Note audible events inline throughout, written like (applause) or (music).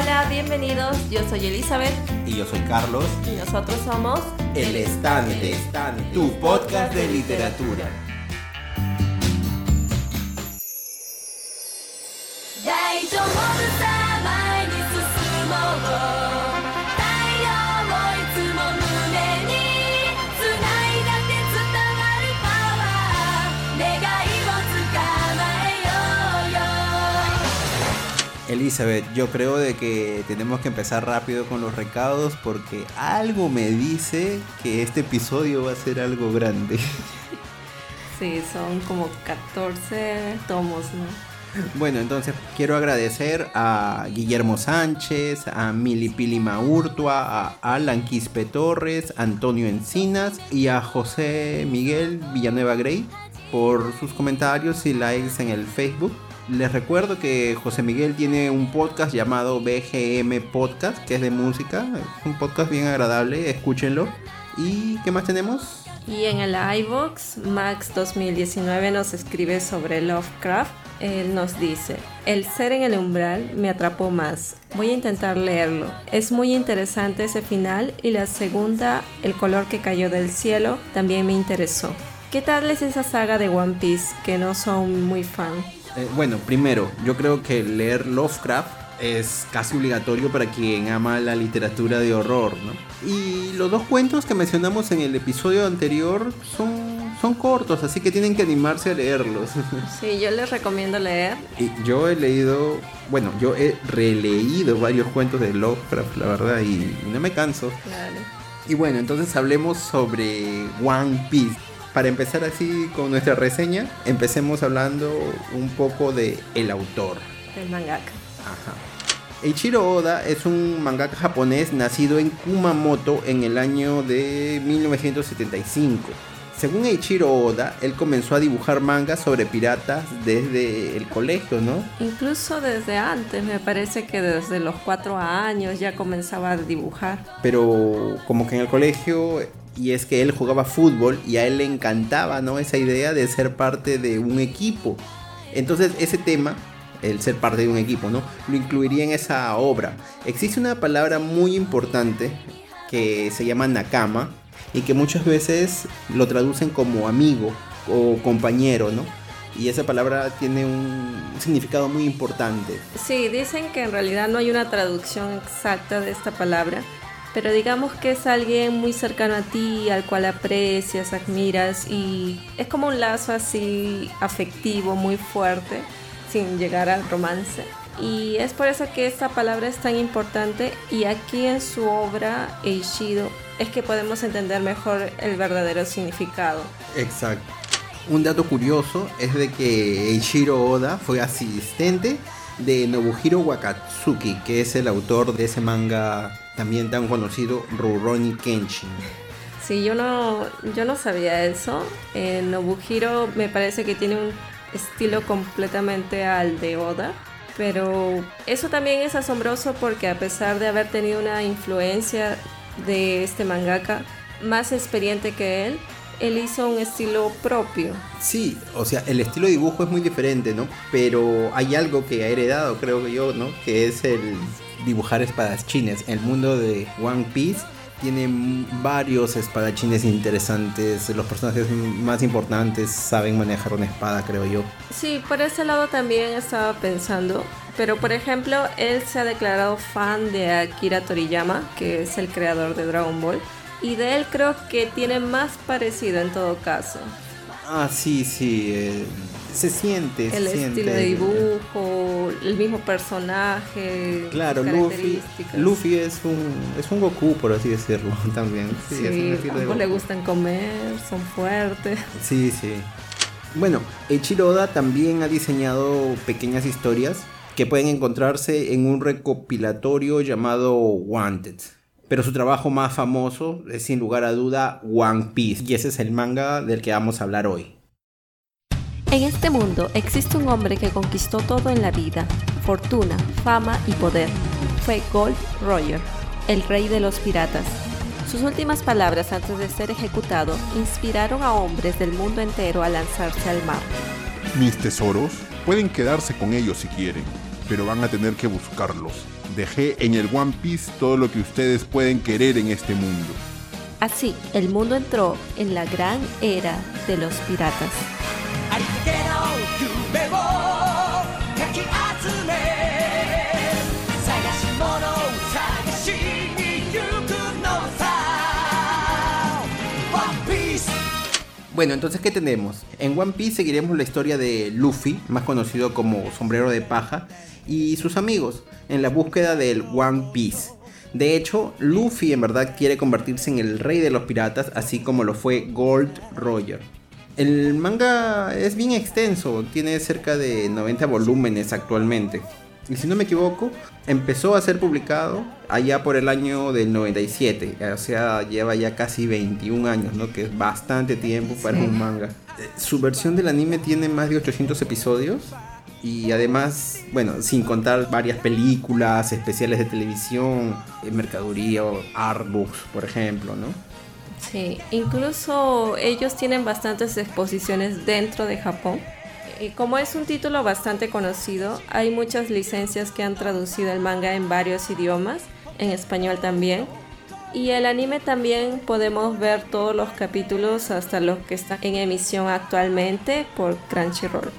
Hola, bienvenidos. Yo soy Elizabeth. Y yo soy Carlos. Y nosotros somos El Estante, tu podcast de literatura. Elizabeth, yo creo de que tenemos que empezar rápido con los recados porque algo me dice que este episodio va a ser algo grande. (laughs) Sí, son como 14 tomos, ¿no? Bueno, entonces quiero agradecer a Guillermo Sánchez, a Milipili Maurtua, a Alan Quispe Torres, Antonio Encinas y a José Miguel Villanueva Grey por sus comentarios y likes en el Facebook. Les recuerdo que José Miguel tiene un podcast llamado BGM Podcast, que es de música. Es un podcast bien agradable, escúchenlo. ¿Y qué más tenemos? Y en el iBox, Max 2019 nos escribe sobre Lovecraft. Él nos dice, el ser en el umbral me atrapó más. Voy a intentar leerlo. Es muy interesante ese final y la segunda, el color que cayó del cielo, también me interesó. ¿Qué tal es esa saga de One Piece que no son muy fan? Eh, bueno, primero, yo creo que leer Lovecraft es casi obligatorio para quien ama la literatura de horror, ¿no? Y los dos cuentos que mencionamos en el episodio anterior son, son cortos, así que tienen que animarse a leerlos. (laughs) Sí, yo les recomiendo leer. Y yo he leído, bueno, yo he releído varios cuentos de Lovecraft, la verdad, y, y no me canso. Claro. Y bueno, entonces hablemos sobre One Piece para empezar así con nuestra reseña, empecemos hablando un poco de el autor. El mangaka. Ajá. Eiichiro Oda es un mangaka japonés nacido en Kumamoto en el año de 1975. Según Eiichiro Oda, él comenzó a dibujar mangas sobre piratas desde el colegio, ¿no? Incluso desde antes, me parece que desde los cuatro años ya comenzaba a dibujar. Pero como que en el colegio y es que él jugaba fútbol y a él le encantaba, ¿no? Esa idea de ser parte de un equipo. Entonces ese tema, el ser parte de un equipo, ¿no? Lo incluiría en esa obra. Existe una palabra muy importante que se llama nakama y que muchas veces lo traducen como amigo o compañero, ¿no? Y esa palabra tiene un significado muy importante. Sí, dicen que en realidad no hay una traducción exacta de esta palabra, pero digamos que es alguien muy cercano a ti, al cual aprecias, admiras y es como un lazo así afectivo muy fuerte, sin llegar al romance. Y es por eso que esta palabra es tan importante y aquí en su obra Eishido es que podemos entender mejor el verdadero significado. Exacto. Un dato curioso es de que Eiichiro Oda fue asistente de Nobuhiro Wakatsuki, que es el autor de ese manga también tan conocido Rurouni Kenshin. Sí, yo no, yo no sabía eso. Eh, Nobuhiro me parece que tiene un estilo completamente al de Oda. Pero eso también es asombroso porque a pesar de haber tenido una influencia de este mangaka más experiente que él, él hizo un estilo propio. Sí, o sea, el estilo de dibujo es muy diferente, ¿no? Pero hay algo que ha heredado, creo que yo, ¿no? Que es el dibujar espadachines. El mundo de One Piece tiene varios espadachines interesantes. Los personajes más importantes saben manejar una espada, creo yo. Sí, por ese lado también estaba pensando. Pero por ejemplo, él se ha declarado fan de Akira Toriyama, que es el creador de Dragon Ball. Y de él creo que tiene más parecido en todo caso. Ah, sí, sí. Eh, se siente. El se estilo de dibujo, el mismo personaje. Claro, Luffy, Luffy es un, es un Goku, por así decirlo, (laughs) también. Sí, sí ambos le gustan comer, son fuertes. Sí, sí. Bueno, Eiichiro Oda también ha diseñado pequeñas historias que pueden encontrarse en un recopilatorio llamado Wanted pero su trabajo más famoso es sin lugar a duda One Piece, y ese es el manga del que vamos a hablar hoy. En este mundo existe un hombre que conquistó todo en la vida, fortuna, fama y poder. Fue Gold Roger, el rey de los piratas. Sus últimas palabras antes de ser ejecutado inspiraron a hombres del mundo entero a lanzarse al mar. Mis tesoros pueden quedarse con ellos si quieren, pero van a tener que buscarlos. Dejé en el One Piece todo lo que ustedes pueden querer en este mundo. Así, el mundo entró en la gran era de los piratas. Bueno, entonces, ¿qué tenemos? En One Piece seguiremos la historia de Luffy, más conocido como Sombrero de Paja, y sus amigos, en la búsqueda del One Piece. De hecho, Luffy en verdad quiere convertirse en el rey de los piratas, así como lo fue Gold Roger. El manga es bien extenso, tiene cerca de 90 volúmenes actualmente. Y si no me equivoco, empezó a ser publicado allá por el año del 97. O sea, lleva ya casi 21 años, ¿no? Que es bastante tiempo para un manga. Su versión del anime tiene más de 800 episodios. Y además, bueno, sin contar varias películas, especiales de televisión, eh, mercadería, artbooks, por ejemplo, ¿no? Sí, incluso ellos tienen bastantes exposiciones dentro de Japón como es un título bastante conocido, hay muchas licencias que han traducido el manga en varios idiomas, en español también. Y el anime también podemos ver todos los capítulos hasta los que están en emisión actualmente por Crunchyroll.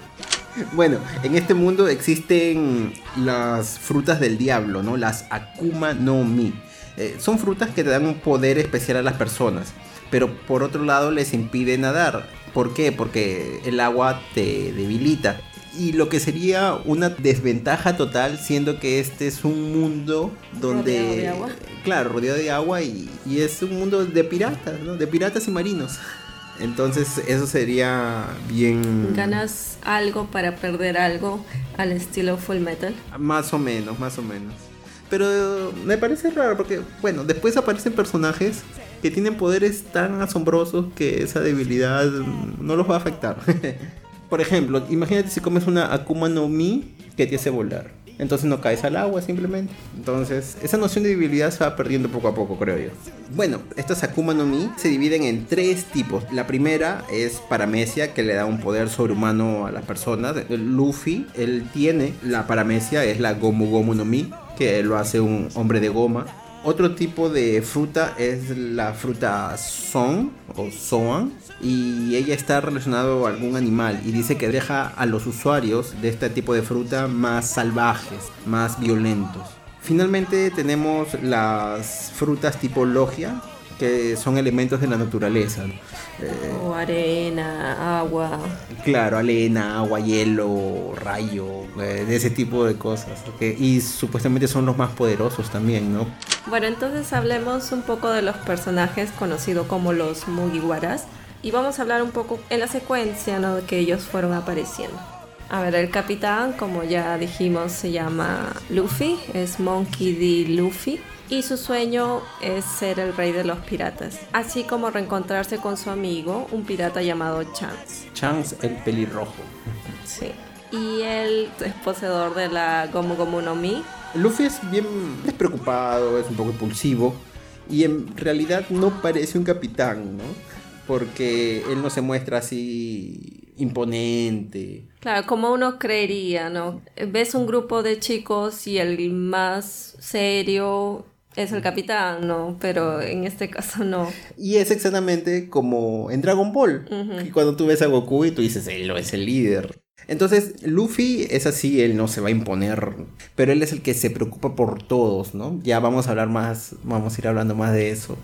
Bueno, en este mundo existen las frutas del diablo, ¿no? Las Akuma no Mi. Eh, son frutas que te dan un poder especial a las personas, pero por otro lado les impide nadar. ¿Por qué? Porque el agua te debilita. Y lo que sería una desventaja total, siendo que este es un mundo donde... Rodeado de agua. Claro, rodeado de agua y, y es un mundo de piratas, ¿no? De piratas y marinos. Entonces eso sería bien... ¿Ganas algo para perder algo al estilo Full Metal? Más o menos, más o menos. Pero me parece raro porque, bueno, después aparecen personajes que tienen poderes tan asombrosos que esa debilidad no los va a afectar. (laughs) Por ejemplo, imagínate si comes una Akuma no Mi que te hace volar. Entonces no caes al agua simplemente. Entonces esa noción de debilidad se va perdiendo poco a poco, creo yo. Bueno, estas Akuma no Mi se dividen en tres tipos. La primera es paramecia, que le da un poder sobrehumano a las personas. Luffy, él tiene la paramecia, es la Gomu Gomu no Mi, que lo hace un hombre de goma. Otro tipo de fruta es la fruta son o soan y ella está relacionada a algún animal y dice que deja a los usuarios de este tipo de fruta más salvajes, más violentos. Finalmente tenemos las frutas tipo logia que son elementos de la naturaleza. Eh, o arena, agua. Claro, arena, agua, hielo, rayo, eh, de ese tipo de cosas. Y supuestamente son los más poderosos también, ¿no? Bueno, entonces hablemos un poco de los personajes conocidos como los Mugiwaras. Y vamos a hablar un poco en la secuencia ¿no? que ellos fueron apareciendo. A ver, el capitán, como ya dijimos, se llama Luffy, es Monkey D. Luffy y su sueño es ser el rey de los piratas, así como reencontrarse con su amigo, un pirata llamado Chance. Chance el pelirrojo. Sí. Y él es poseedor de la Gomu Gomu no Mi. Luffy es bien despreocupado, es un poco impulsivo y en realidad no parece un capitán, ¿no? Porque él no se muestra así imponente. Claro, como uno creería, ¿no? Ves un grupo de chicos y el más serio es el capitán, ¿no? Pero en este caso no. Y es exactamente como en Dragon Ball. Cuando tú ves a Goku y tú dices, él es el líder. Entonces, Luffy es así, él no se va a imponer, pero él es el que se preocupa por todos, ¿no? Ya vamos a hablar más, vamos a ir hablando más de eso.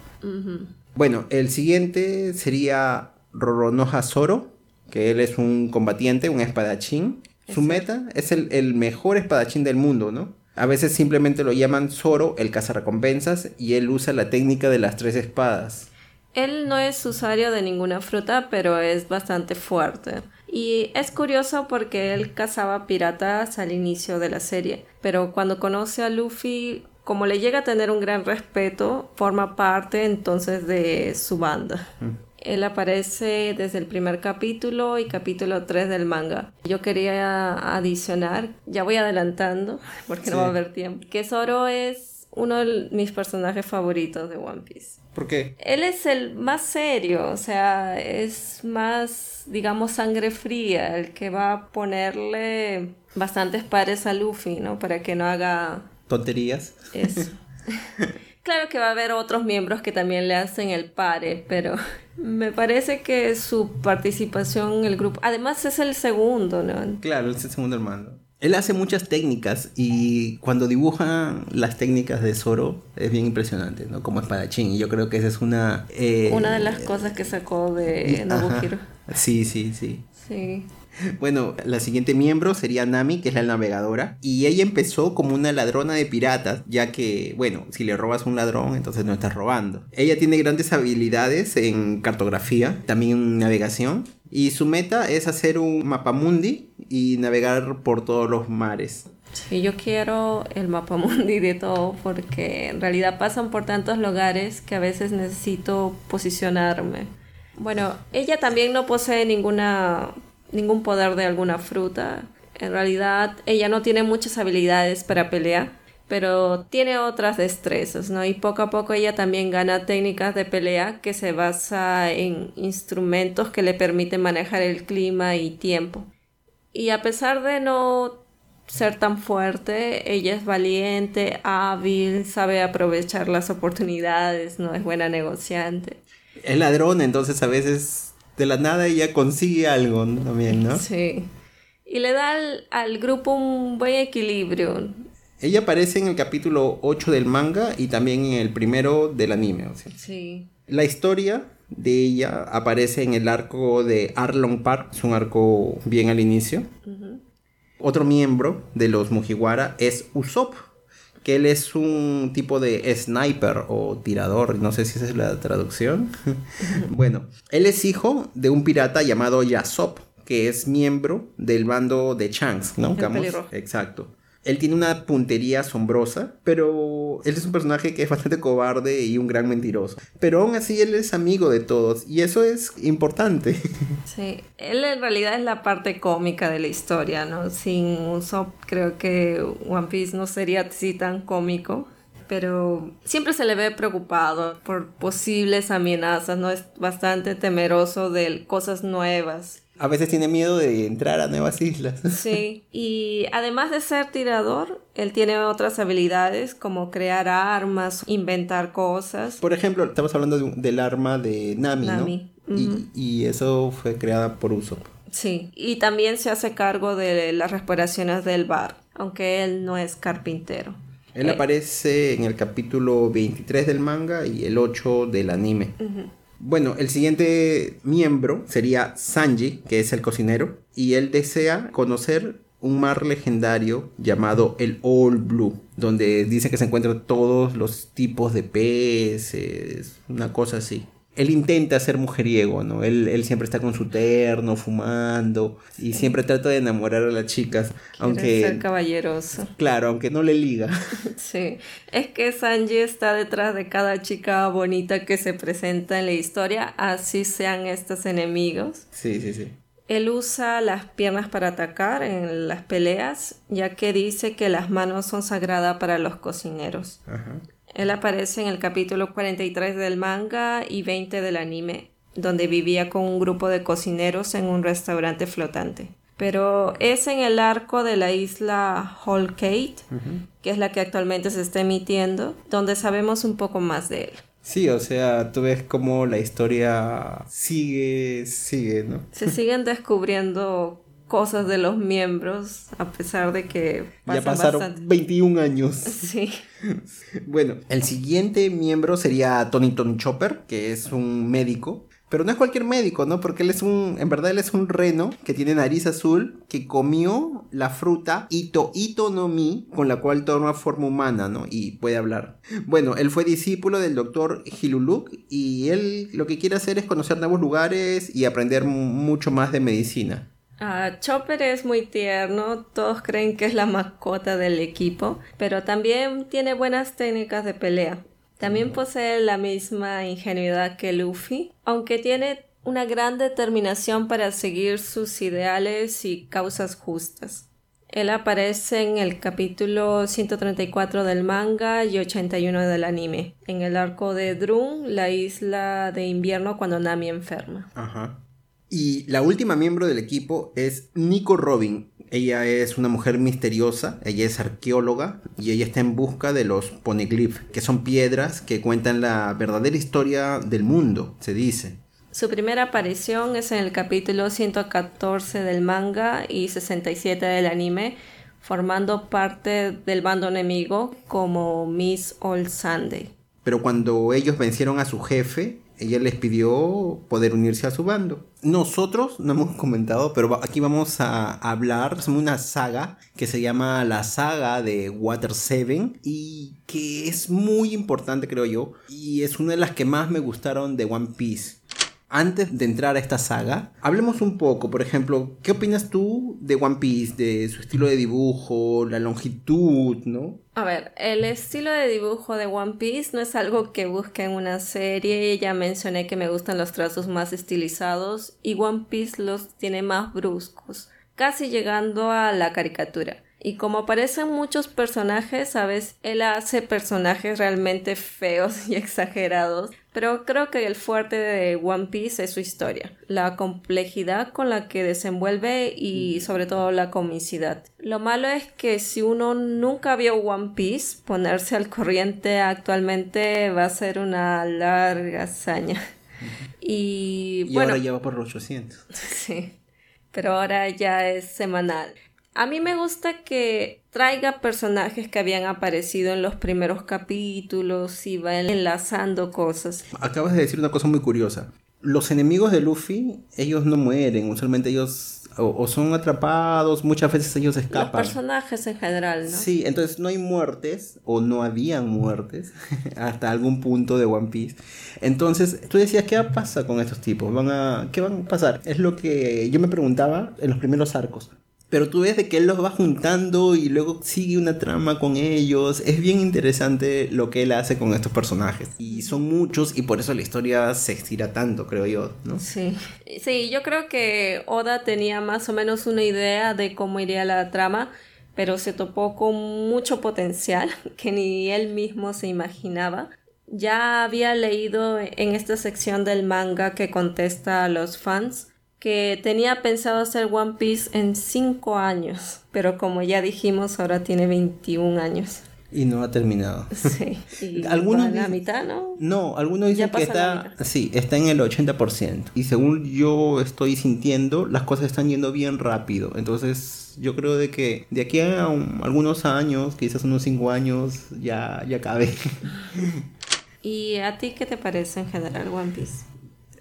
Bueno, el siguiente sería Roronoha Zoro, que él es un combatiente, un espadachín. Su meta es el, el mejor espadachín del mundo, ¿no? A veces simplemente lo llaman Zoro, el cazarrecompensas, y él usa la técnica de las tres espadas. Él no es usuario de ninguna fruta, pero es bastante fuerte. Y es curioso porque él cazaba piratas al inicio de la serie, pero cuando conoce a Luffy, como le llega a tener un gran respeto, forma parte entonces de su banda. Mm. Él aparece desde el primer capítulo y capítulo 3 del manga. Yo quería adicionar, ya voy adelantando (laughs) porque no va a haber tiempo, que Zoro es uno de mis personajes favoritos de One Piece. ¿Por qué? Él es el más serio, o sea, es más, digamos, sangre fría, el que va a ponerle bastantes pares a Luffy, ¿no? Para que no haga Tonterías. eso. (laughs) (laughs) claro que va a haber otros miembros que también le hacen el pare, pero (laughs) me parece que su participación en el grupo, además es el segundo, ¿no? Claro, es el segundo hermano. Él hace muchas técnicas y cuando dibuja las técnicas de Zoro es bien impresionante, ¿no? Como espadachín. Y yo creo que esa es una... eh, Una de las cosas que sacó de (laughs) Nobuhiro. Sí, sí, sí. Sí. Bueno, la siguiente miembro sería Nami, que es la navegadora. Y ella empezó como una ladrona de piratas, ya que, bueno, si le robas a un ladrón, entonces no estás robando. Ella tiene grandes habilidades en cartografía, también en navegación. Y su meta es hacer un mapamundi y navegar por todos los mares. Sí, yo quiero el mapa mundi de todo porque en realidad pasan por tantos lugares que a veces necesito posicionarme. Bueno, ella también no posee ninguna ningún poder de alguna fruta. En realidad, ella no tiene muchas habilidades para pelear, pero tiene otras destrezas, ¿no? Y poco a poco ella también gana técnicas de pelea que se basa en instrumentos que le permiten manejar el clima y tiempo. Y a pesar de no ser tan fuerte, ella es valiente, hábil, sabe aprovechar las oportunidades, no es buena negociante. Es ladrón, entonces a veces de la nada ella consigue algo también, ¿no? Sí. Y le da al, al grupo un buen equilibrio. Ella aparece en el capítulo 8 del manga y también en el primero del anime. o sea. Sí. La historia de ella aparece en el arco de Arlong Park, es un arco bien al inicio. Otro miembro de los Mugiwara es Usopp, que él es un tipo de sniper o tirador, no sé si esa es la traducción. (laughs) bueno, él es hijo de un pirata llamado Yasop, que es miembro del bando de Shanks, ¿no? Digamos. Exacto. Él tiene una puntería asombrosa, pero él es un personaje que es bastante cobarde y un gran mentiroso. Pero aún así él es amigo de todos y eso es importante. (laughs) Sí, él en realidad es la parte cómica de la historia, ¿no? Sin Usopp creo que One Piece no sería así tan cómico, pero siempre se le ve preocupado por posibles amenazas, ¿no? Es bastante temeroso de cosas nuevas. A veces tiene miedo de entrar a nuevas islas. (laughs) Sí, y además de ser tirador, él tiene otras habilidades como crear armas, inventar cosas. Por ejemplo, estamos hablando de un- del arma de Nami, Nami, ¿no? Y- y, eso fue creada por Usopp. Sí, y también se hace cargo de las respiraciones del bar, aunque él no es carpintero. Él Eh. aparece en el capítulo 23 del manga y el 8 del anime. Bueno, el siguiente miembro sería Sanji, que es el cocinero, y él desea conocer un mar legendario llamado el All Blue, donde dice que se encuentran todos los tipos de peces, una cosa así. Él intenta ser mujeriego, ¿no? Él, él siempre está con su terno, fumando, y siempre trata de enamorar a las chicas, Quiere ser aunque, caballeroso. claro, aunque no le liga. (laughs) Sí, es que Sanji está detrás de cada chica bonita que se presenta en la historia, así sean estos enemigos. Sí, sí, sí. Él usa las piernas para atacar en las peleas, ya que dice que las manos son sagradas para los cocineros. Ajá. Él aparece en el capítulo 43 del manga y 20 del anime, donde vivía con un grupo de cocineros en un restaurante flotante. Pero es en el arco de la isla Whole Cake, que es la que actualmente se está emitiendo, donde sabemos un poco más de él. Sí, o sea, tú ves cómo la historia sigue, sigue, ¿no? Se siguen descubriendo cosas de los miembros, a pesar de que ya pasan pasaron bastante- 21 años. Sí. (laughs) Bueno, el siguiente miembro sería Tony Tony Chopper, que es un médico. Pero no es cualquier médico, ¿no? Porque él es un, en verdad él es un reno que tiene nariz azul, que comió la fruta Ito Ito no Mi, con la cual toma forma humana, ¿no? Y puede hablar. Bueno, él fue discípulo del doctor Hiluluk y él lo que quiere hacer es conocer nuevos lugares y aprender mu- mucho más de medicina. Ah, Chopper es muy tierno, todos creen que es la mascota del equipo, pero también tiene buenas técnicas de pelea. También posee la misma ingenuidad que Luffy, aunque tiene una gran determinación para seguir sus ideales y causas justas. Él aparece en el capítulo 134 del manga y 81 del anime, en el arco de Drun, la isla de invierno cuando Nami enferma. Ajá. Y la última miembro del equipo es Nico Robin. Ella es una mujer misteriosa, ella es arqueóloga y ella está en busca de los poneglyph, que son piedras que cuentan la verdadera historia del mundo, se dice. Su primera aparición es en el capítulo 114 del manga y 67 del anime, formando parte del bando enemigo como Miss All Sunday. Pero cuando ellos vencieron a su jefe, ella les pidió poder unirse a su bando. Nosotros no hemos comentado, pero aquí vamos a hablar de una saga que se llama la saga de Water 7 y que es muy importante creo yo y es una de las que más me gustaron de One Piece antes de entrar a esta saga, hablemos un poco, por ejemplo, ¿qué opinas tú de One Piece, de su estilo de dibujo, la longitud, ¿no? A ver, el estilo de dibujo de One Piece no es algo que busque en una serie, ya mencioné que me gustan los trazos más estilizados y One Piece los tiene más bruscos, casi llegando a la caricatura. Y como aparecen muchos personajes, ¿sabes? Él hace personajes realmente feos (laughs) y exagerados. Pero creo que el fuerte de One Piece es su historia, la complejidad con la que desenvuelve y sobre todo la comicidad. Lo malo es que si uno nunca vio One Piece, ponerse al corriente actualmente va a ser una larga hazaña. Y, y bueno, ahora ya va por los 800. (laughs) Sí, pero ahora ya es semanal. A mí me gusta que traiga personajes que habían aparecido en los primeros capítulos y va enlazando cosas. Acabas de decir una cosa muy curiosa. Los enemigos de Luffy, ellos no mueren, usualmente ellos o, o son atrapados, muchas veces ellos Los escapan. personajes en general, ¿no? Sí, entonces no hay muertes o no habían muertes (laughs) hasta algún punto de One Piece. Entonces, tú decías, ¿qué pasa con estos tipos? ¿Van a, ¿Qué van a pasar? Es lo que yo me preguntaba en los primeros arcos. Pero tú ves de que él los va juntando y luego sigue una trama con ellos. Es bien interesante lo que él hace con estos personajes. Y son muchos y por eso la historia se estira tanto, creo yo, ¿no? Sí. Sí, yo creo que Oda tenía más o menos una idea de cómo iría la trama, pero se topó con mucho potencial (laughs) que ni él mismo se imaginaba. Ya había leído en esta sección del manga que contesta a los fans que tenía pensado hacer One Piece en 5 años, pero como ya dijimos, ahora tiene 21 años. Y no ha terminado. (laughs) Sí. Y (laughs) Algunos la mitad, ¿no? No, algunos dicen que está, sí, está en el 80%. Y según yo estoy sintiendo, las cosas están yendo bien rápido. Entonces, yo creo de que de aquí a un- algunos años, quizás unos 5 años, ya, ya cabe. (laughs) ¿Y a ti qué te parece en general One Piece?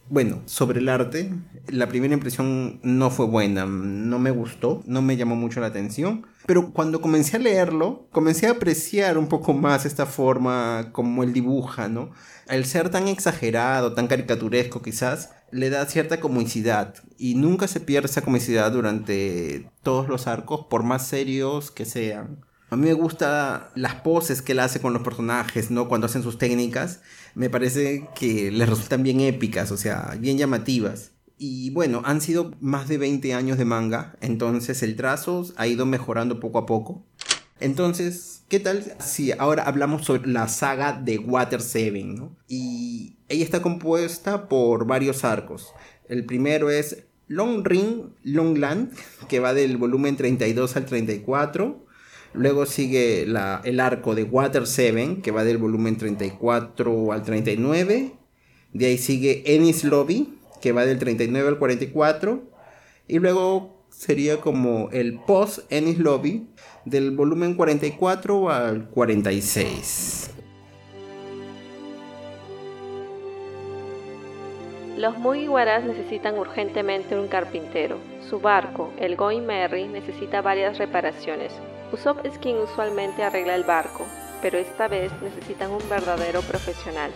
Bueno, sobre el arte, la primera impresión no fue buena, no me gustó, no me llamó mucho la atención, pero cuando comencé a leerlo, comencé a apreciar un poco más esta forma como él dibuja, ¿no? Al ser tan exagerado, tan caricaturesco quizás, le da cierta comicidad y nunca se pierde esa comicidad durante todos los arcos, por más serios que sean. A mí me gusta las poses que él hace con los personajes, ¿no? Cuando hacen sus técnicas, me parece que les resultan bien épicas, o sea, bien llamativas. Y bueno, han sido más de 20 años de manga, entonces el trazo ha ido mejorando poco a poco. Entonces, ¿qué tal si ahora hablamos sobre la saga de Water 7, ¿no? Y ella está compuesta por varios arcos. El primero es Long Ring, Long Land, que va del volumen 32 al 34. Luego sigue el arco de Water 7, que va del volumen 34 al 39. De ahí sigue Ennis Lobby, que va del 39 al 44. Y luego sería como el post Ennis Lobby, del volumen 44 al 46. Los Mugiwaras necesitan urgentemente un carpintero. Su barco, el Going Merry, necesita varias reparaciones. Usopp es quien usualmente arregla el barco, pero esta vez necesitan un verdadero profesional.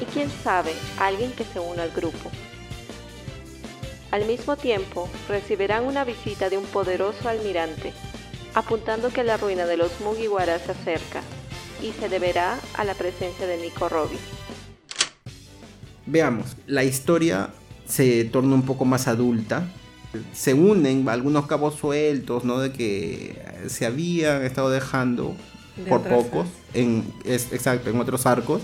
Y quién sabe, alguien que se una al grupo. Al mismo tiempo, recibirán una visita de un poderoso almirante, apuntando que la ruina de los Mugiwara se acerca, y se deberá a la presencia de Nico Robin. Veamos, la historia se torna un poco más adulta se unen algunos cabos sueltos, ¿no? De que se habían estado dejando por pocos, en, exacto, en otros arcos.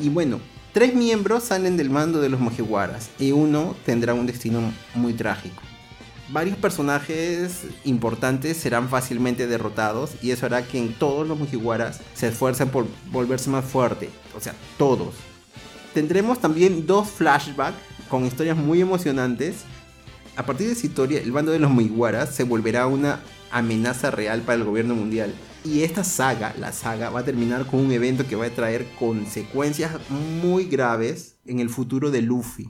Y bueno, tres miembros salen del mando de los Mugiwaras y uno tendrá un destino muy trágico. Varios personajes importantes serán fácilmente derrotados y eso hará que en todos los Mugiwaras se esfuercen por volverse más fuerte. O sea, todos. Tendremos también dos flashbacks con historias muy emocionantes. A partir de esa historia, el bando de los Mugiwaras se volverá una amenaza real para el gobierno mundial. Y esta saga, la saga, va a terminar con un evento que va a traer consecuencias muy graves en el futuro de Luffy.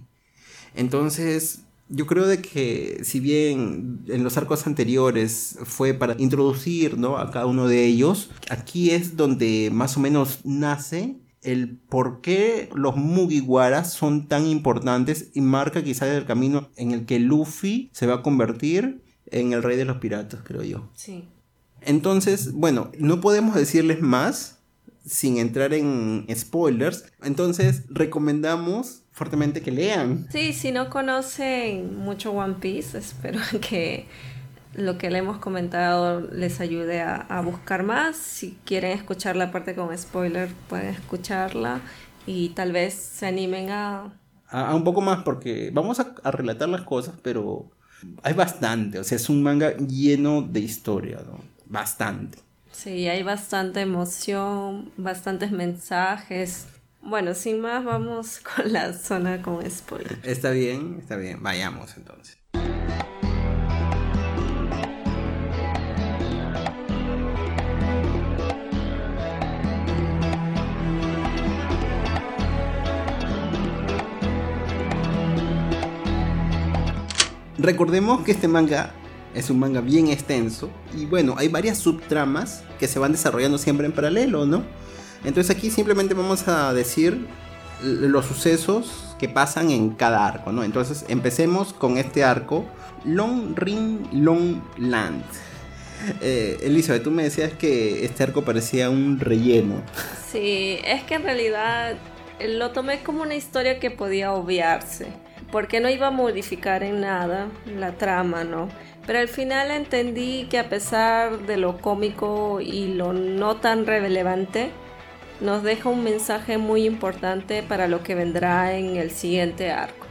Entonces, yo creo de que si bien en los arcos anteriores fue para introducir ¿no? a cada uno de ellos, aquí es donde más o menos nace el por qué los Mugiwaras son tan importantes y marca quizás el camino en el que Luffy se va a convertir en el rey de los piratas, creo yo. Sí. Entonces, bueno, no podemos decirles más sin entrar en spoilers. Entonces, recomendamos fuertemente que lean. Sí, si no conocen mucho One Piece, espero (laughs) que lo que le hemos comentado les ayude a, buscar más. Si quieren escuchar la parte con spoiler, pueden escucharla y tal vez se animen a... A, un poco más porque vamos a, relatar las cosas, pero hay bastante. O sea, es un manga lleno de historia, ¿no? Bastante. Sí, hay bastante emoción, bastantes mensajes. Bueno, sin más, vamos (laughs) con la zona con spoiler. Está bien, está bien. Vayamos entonces. Recordemos que este manga es un manga bien extenso y bueno, hay varias subtramas que se van desarrollando siempre en paralelo, ¿no? Entonces aquí simplemente vamos a decir los sucesos que pasan en cada arco, ¿no? Entonces empecemos con este arco, Long Ring Long Land. Eh, Elizabeth, tú me decías que este arco parecía un relleno. Sí, es que en realidad lo tomé como una historia que podía obviarse porque no iba a modificar en nada la trama, ¿no? Pero al final entendí que a pesar de lo cómico y lo no tan relevante, nos deja un mensaje muy importante para lo que vendrá en el siguiente arco.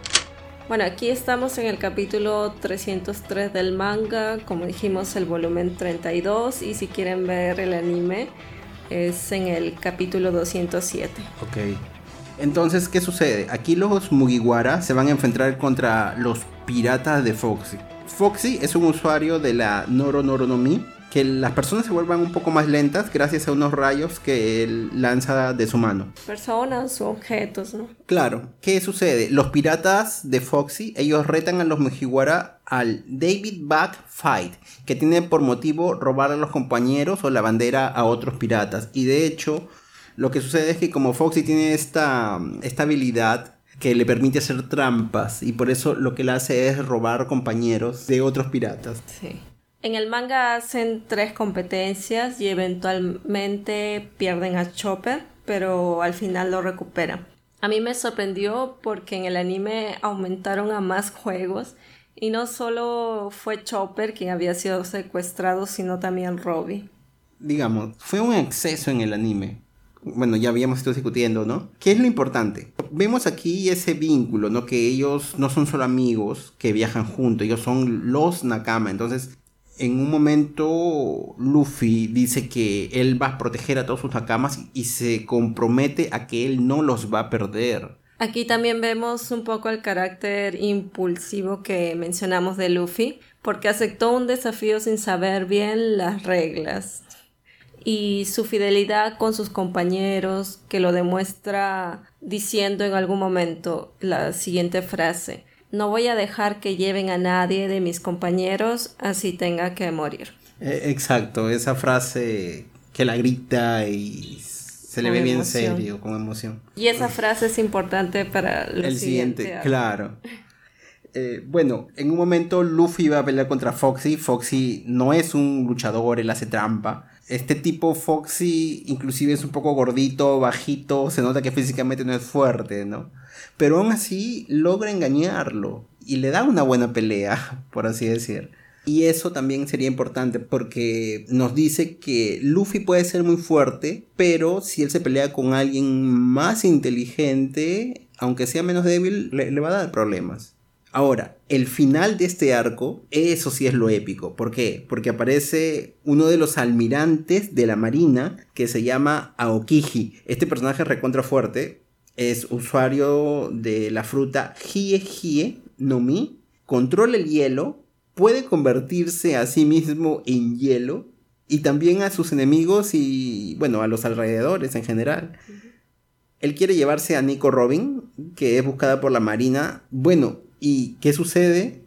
Bueno, aquí estamos en el capítulo 303 del manga, como dijimos el volumen 32 y si quieren ver el anime es en el capítulo 207. Ok. Entonces, ¿qué sucede? Aquí los Mugiwara se van a enfrentar contra los piratas de Foxy. Foxy es un usuario de la Noro Noro no Mi, que las personas se vuelvan un poco más lentas gracias a unos rayos que él lanza de su mano. Personas o objetos, ¿no? Claro. ¿Qué sucede? Los piratas de Foxy, ellos retan a los Mugiwara al David Back Fight, que tiene por motivo robar a los compañeros o la bandera a otros piratas. Y de hecho, lo que sucede es que como Foxy tiene esta, esta habilidad que le permite hacer trampas y por eso lo que él hace es robar compañeros de otros piratas. Sí. En el manga hacen tres competencias y eventualmente pierden a Chopper, pero al final lo recuperan. A mí me sorprendió porque en el anime aumentaron a más juegos y no solo fue Chopper quien había sido secuestrado, sino también Robbie. Digamos, fue un exceso en el anime bueno, ya habíamos estado discutiendo, ¿no? ¿Qué es lo importante? Vemos aquí ese vínculo, ¿no? Que ellos no son solo amigos que viajan juntos, ellos son los Nakama. Entonces, en un momento, Luffy dice que él va a proteger a todos sus Nakamas y se compromete a que él no los va a perder. Aquí también vemos un poco el carácter impulsivo que mencionamos de Luffy, porque aceptó un desafío sin saber bien las reglas y su fidelidad con sus compañeros que lo demuestra diciendo en algún momento la siguiente frase no voy a dejar que lleven a nadie de mis compañeros así tenga que morir. E, exacto, esa frase que la grita y se le ve bien serio, con emoción. Y esa frase es importante para el siguiente. claro. Eh, bueno, en un momento Luffy va a pelear contra Foxy. Foxy no es un luchador, él hace trampa. Este tipo Foxy inclusive es un poco gordito, bajito, se nota que físicamente no es fuerte, ¿no? Pero aún así logra engañarlo y le da una buena pelea, (laughs) por así decir. Y eso también sería importante porque nos dice que Luffy puede ser muy fuerte, pero si él se pelea con alguien más inteligente, aunque sea menos débil, le, le va a dar problemas. Ahora, el final de este arco, eso sí es lo épico. ¿Por qué? Porque aparece uno de los almirantes de la marina que se llama Aokiji. Este personaje recontra fuerte es usuario de la fruta Hie Hie no Mi, controla el hielo, puede convertirse a sí mismo en hielo y también a sus enemigos y, bueno, a los alrededores en general. Él quiere llevarse a Nico Robin, que es buscada por la Marina. Bueno, ¿y qué sucede?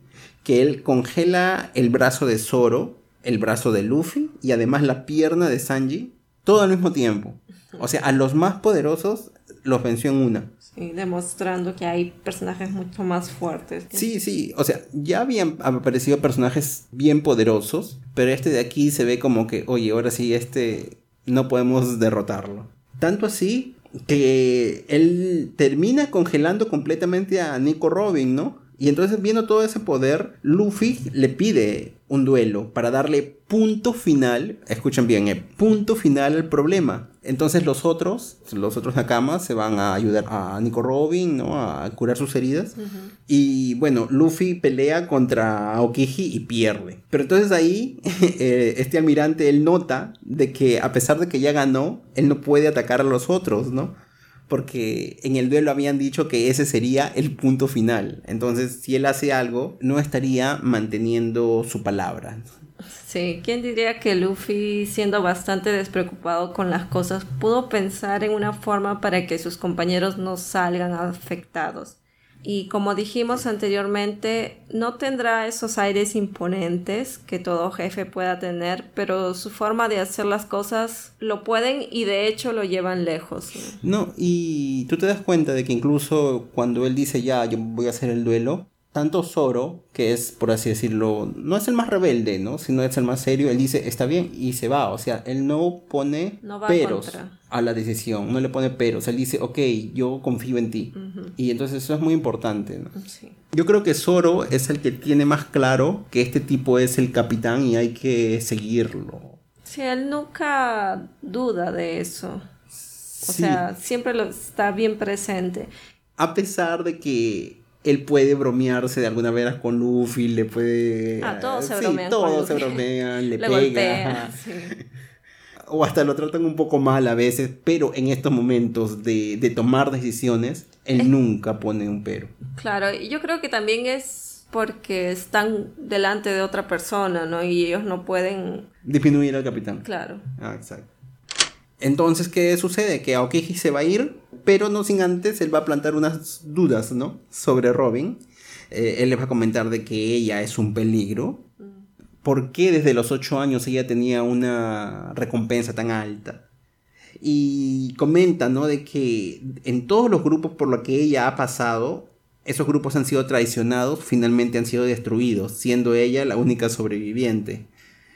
Que él congela el brazo de Zoro, el brazo de Luffy y además la pierna de Sanji, todo al mismo tiempo. O sea, a los más poderosos los venció en una. Sí, demostrando que hay personajes mucho más fuertes. Sí, sí, o sea, ya habían aparecido personajes bien poderosos, pero este de aquí se ve como que, oye, ahora sí, este no podemos derrotarlo. Tanto así que él termina congelando completamente a Nico Robin, ¿no? Y entonces viendo todo ese poder, Luffy le pide un duelo para darle punto final, escuchen bien, eh, punto final al problema. Entonces los otros, los otros Nakamas se van a ayudar a Nico Robin, ¿no? A curar sus heridas. Y bueno, Luffy pelea contra Aokiji y pierde. Pero entonces ahí, (laughs) eh, este almirante, él nota de que a pesar de que ya ganó, él no puede atacar a los otros, ¿no? Porque en el duelo habían dicho que ese sería el punto final. Entonces, si él hace algo, no estaría manteniendo su palabra. Sí, ¿quién diría que Luffy, siendo bastante despreocupado con las cosas, pudo pensar en una forma para que sus compañeros no salgan afectados? Y como dijimos anteriormente, no tendrá esos aires imponentes que todo jefe pueda tener, pero su forma de hacer las cosas lo pueden y de hecho lo llevan lejos. No, y tú te das cuenta de que incluso cuando él dice ya, yo voy a hacer el duelo, tanto Zoro, que es, por así decirlo, no es el más rebelde, ¿no? Sino es el más serio, él dice, está bien, y se va. O sea, él no pone peros a la decisión, no le pone peros. Él dice, ok, yo confío en ti. Y entonces eso es muy importante, ¿no? Yo creo que Zoro es el que tiene más claro que este tipo es el capitán y hay que seguirlo. Sí, él nunca duda de eso. O sea, siempre lo está bien presente. A pesar de que él puede bromearse de alguna manera con Luffy, le puede... Ah, todos se bromean. todos se bromean, le, (laughs) pega. O hasta lo tratan un poco mal a veces, pero en estos momentos de, de tomar decisiones, él nunca pone un pero. Claro, y yo creo que también es porque están delante de otra persona, ¿no? Y ellos no pueden... Disminuir al capitán. Claro. Ah, exacto. Entonces, ¿qué sucede? Que Aokiji se va a ir, pero no sin antes él va a plantar unas dudas, ¿no? Sobre Robin. Eh, él le va a comentar de que ella es un peligro. ¿Por qué desde los 8 años ella tenía una recompensa tan alta? Y comenta, ¿no? De que en todos los grupos por los que ella ha pasado, esos grupos han sido traicionados, finalmente han sido destruidos, siendo ella la única sobreviviente.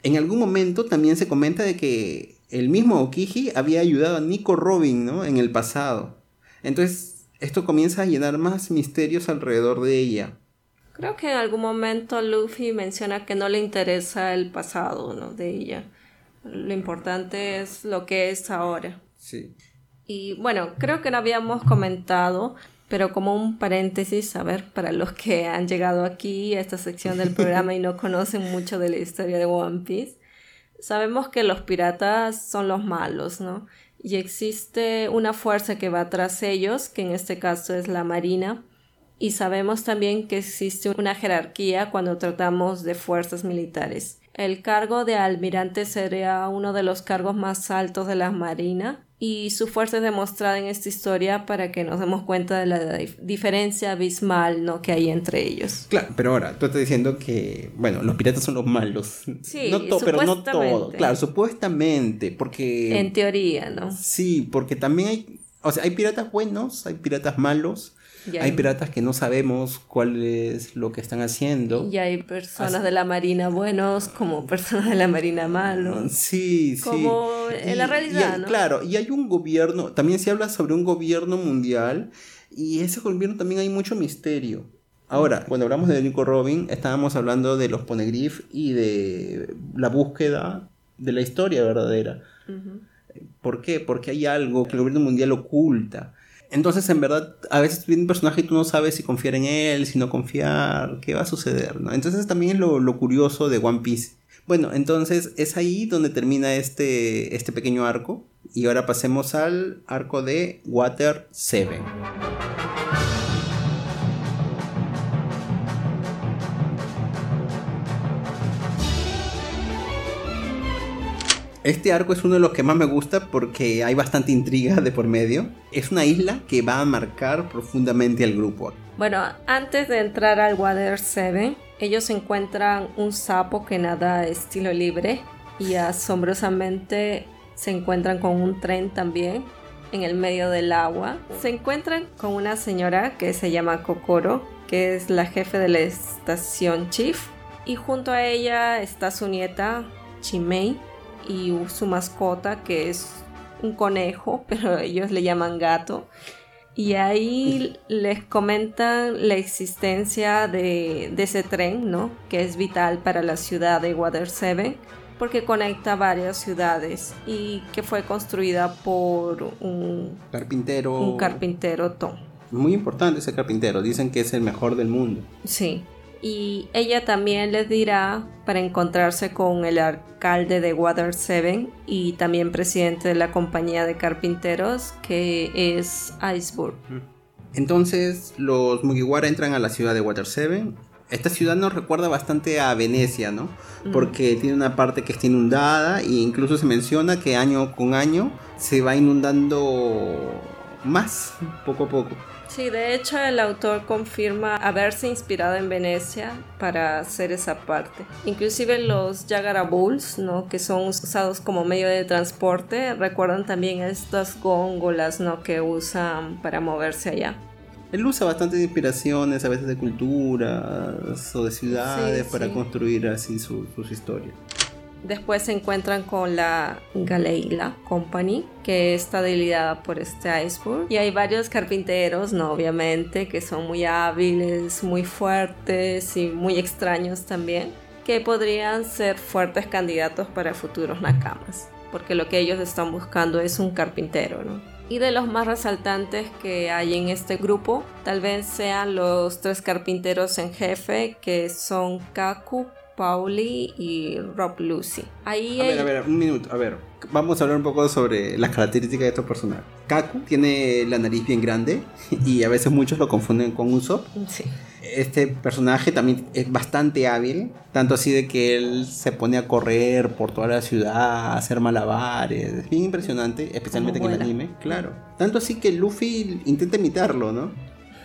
En algún momento también se comenta de que el mismo Okiji había ayudado a Nico Robin, ¿no? En el pasado. Entonces, esto comienza a llenar más misterios alrededor de ella. Creo que en algún momento Luffy menciona que no le interesa el pasado, ¿no? De ella. Lo importante es lo que es ahora. Sí. Y bueno, creo que no habíamos comentado, pero como un paréntesis, a ver, para los que han llegado aquí a esta sección del programa y no conocen mucho de la historia de One Piece, sabemos que los piratas son los malos, ¿no? Y existe una fuerza que va tras ellos, que en este caso es la Marina, y sabemos también que existe una jerarquía cuando tratamos de fuerzas militares. El cargo de almirante sería uno de los cargos más altos de la Marina y su fuerza es demostrada en esta historia para que nos demos cuenta de la diferencia abismal ¿no? que hay entre ellos. Claro, pero ahora tú estás diciendo que, bueno, los piratas son los malos. Sí, no pero no todo. Claro, supuestamente, porque... En teoría, ¿no? Sí, porque también hay, o sea, hay piratas buenos, hay piratas malos. Hay piratas que no sabemos cuál es lo que están haciendo. Y hay personas de la marina buenos como personas de la marina malos. Sí, sí. Como en la realidad, ¿no? Claro, y hay un gobierno, también se habla sobre un gobierno mundial y ese gobierno también hay mucho misterio. Ahora, cuando hablamos de Nico Robin, estábamos hablando de los poneglyphs y de la búsqueda de la historia verdadera. ¿Por qué? Porque hay algo que el gobierno mundial oculta. Entonces, en verdad, a veces viene un personaje y tú no sabes si confiar en él, si no confiar, qué va a suceder. Entonces también es lo, lo curioso de One Piece. Bueno, entonces es ahí donde termina este, este pequeño arco. Y ahora pasemos al arco de Water 7. Este arco es uno de los que más me gusta porque hay bastante intriga de por medio. Es una isla que va a marcar profundamente al grupo. Bueno, antes de entrar al Water 7, ellos encuentran un sapo que nada estilo libre y asombrosamente se encuentran con un tren también en el medio del agua. Se encuentran con una señora que se llama Kokoro, que es la jefe de la estación Chief, y junto a ella está su nieta Chimei y su mascota que es un conejo, (laughs) pero ellos le llaman gato. Y ahí les comentan la existencia de, ese tren, ¿no? Que es vital para la ciudad de Water porque conecta varias ciudades y que fue construida por un carpintero. Un carpintero Tom. Muy importante ese carpintero, dicen que es el mejor del mundo. Sí y ella también les dirá para encontrarse con el alcalde de Water Seven y también presidente de la compañía de carpinteros que es Iceberg. Entonces los Mugiwara entran a la ciudad de Water Seven. Esta ciudad nos recuerda bastante a Venecia, ¿no? Porque tiene una parte que está inundada e incluso se menciona que año con año se va inundando más, poco a poco. Sí, de hecho el autor confirma haberse inspirado en Venecia para hacer esa parte. Inclusive los Yagara Bulls, ¿no? que son usados como medio de transporte, recuerdan también estas góngolas ¿no? que usan para moverse allá. Él usa bastantes inspiraciones, a veces de culturas o de ciudades para construir así sus historias. Después se encuentran con la Galeila Company, que está liderada por este iceberg. Y hay varios carpinteros, ¿no? Obviamente, que son muy hábiles, muy fuertes y muy extraños también, que podrían ser fuertes candidatos para futuros nakamas. Porque lo que ellos están buscando es un carpintero, ¿no? Y de los más resaltantes que hay en este grupo, tal vez sean los tres carpinteros en jefe, que son Kaku, Pauli y Rob Lucy. Ahí a ver, a ver, un minuto, a ver. Vamos a hablar un poco sobre las características de estos personajes. Kaku tiene la nariz bien grande (laughs) y a veces muchos lo confunden con Usopp. Sí. Este personaje también es bastante hábil, tanto así de que él se pone a correr por toda la ciudad, a hacer malabares. Es bien impresionante, especialmente en el anime, claro. Tanto así que Luffy intenta imitarlo, ¿no?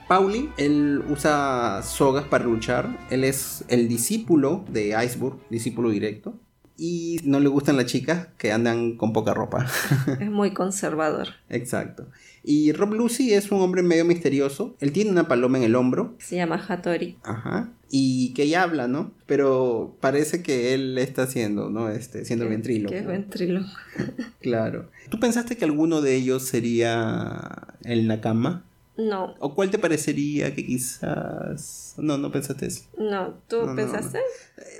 Pauli, él usa sogas para luchar. Él es el discípulo de Iceberg, discípulo directo. Y no le gustan las chicas que andan con poca ropa. (laughs) Es muy conservador. Exacto. Y Rob Lucy es un hombre medio misterioso. Él tiene una paloma en el hombro. Se llama Hattori. Ajá. Y que ella habla, ¿no? Pero parece que él está haciendo, ¿no? Este, siendo ventrilo. Que es ventrilo. (laughs) claro. ¿Tú pensaste que alguno de ellos sería el Nakama? No. ¿O cuál te parecería que quizás... No, no pensaste eso. No, ¿tú pensaste?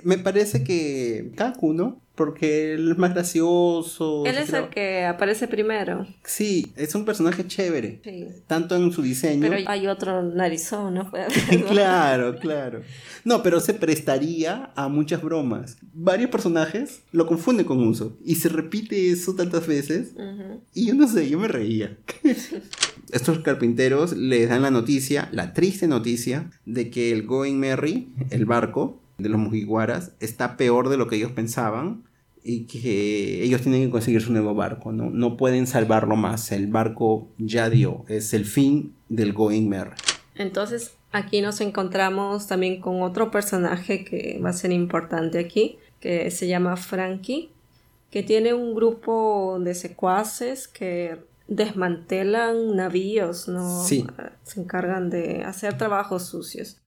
Me parece que Kaku, ¿no? Porque él es más gracioso. Él es el que aparece primero. Sí, es un personaje chévere. Sí. Tanto en su diseño. Pero hay otro narizón, ¿no? (laughs) claro, claro. No, pero se prestaría a muchas bromas. Varios personajes lo confunden con Uso. Y se repite eso tantas veces. Y yo no sé, yo me reía. (laughs) Estos carpinteros les dan la noticia, la triste noticia, de que el Going Merry, el barco de los Mugiwaras, está peor de lo que ellos pensaban y que ellos tienen que conseguir su nuevo barco, ¿no? No pueden salvarlo más, el barco ya dio, es el fin del Going Merry. Entonces aquí nos encontramos también con otro personaje que va a ser importante aquí, que se llama Frankie, que tiene un grupo de secuaces que desmantelan navíos, ¿no? Sí. Se encargan de hacer trabajos sucios.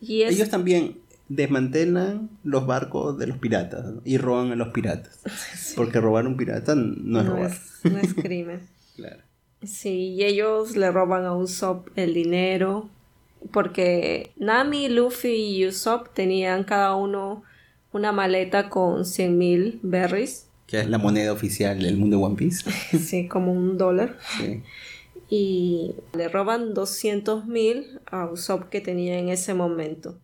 Y Ellos también desmantelan los barcos de los piratas y roban a los piratas. (laughs) Porque robar a un pirata no es robar. no es crimen. (laughs) claro. Sí, y ellos le roban a Usopp el dinero porque Nami, Luffy y Usopp tenían cada uno una maleta con 100.000 berries. Que es la moneda oficial del mundo de One Piece. (laughs) sí, como un dólar. Sí. Y le roban 200.000 a Usopp que tenía en ese momento.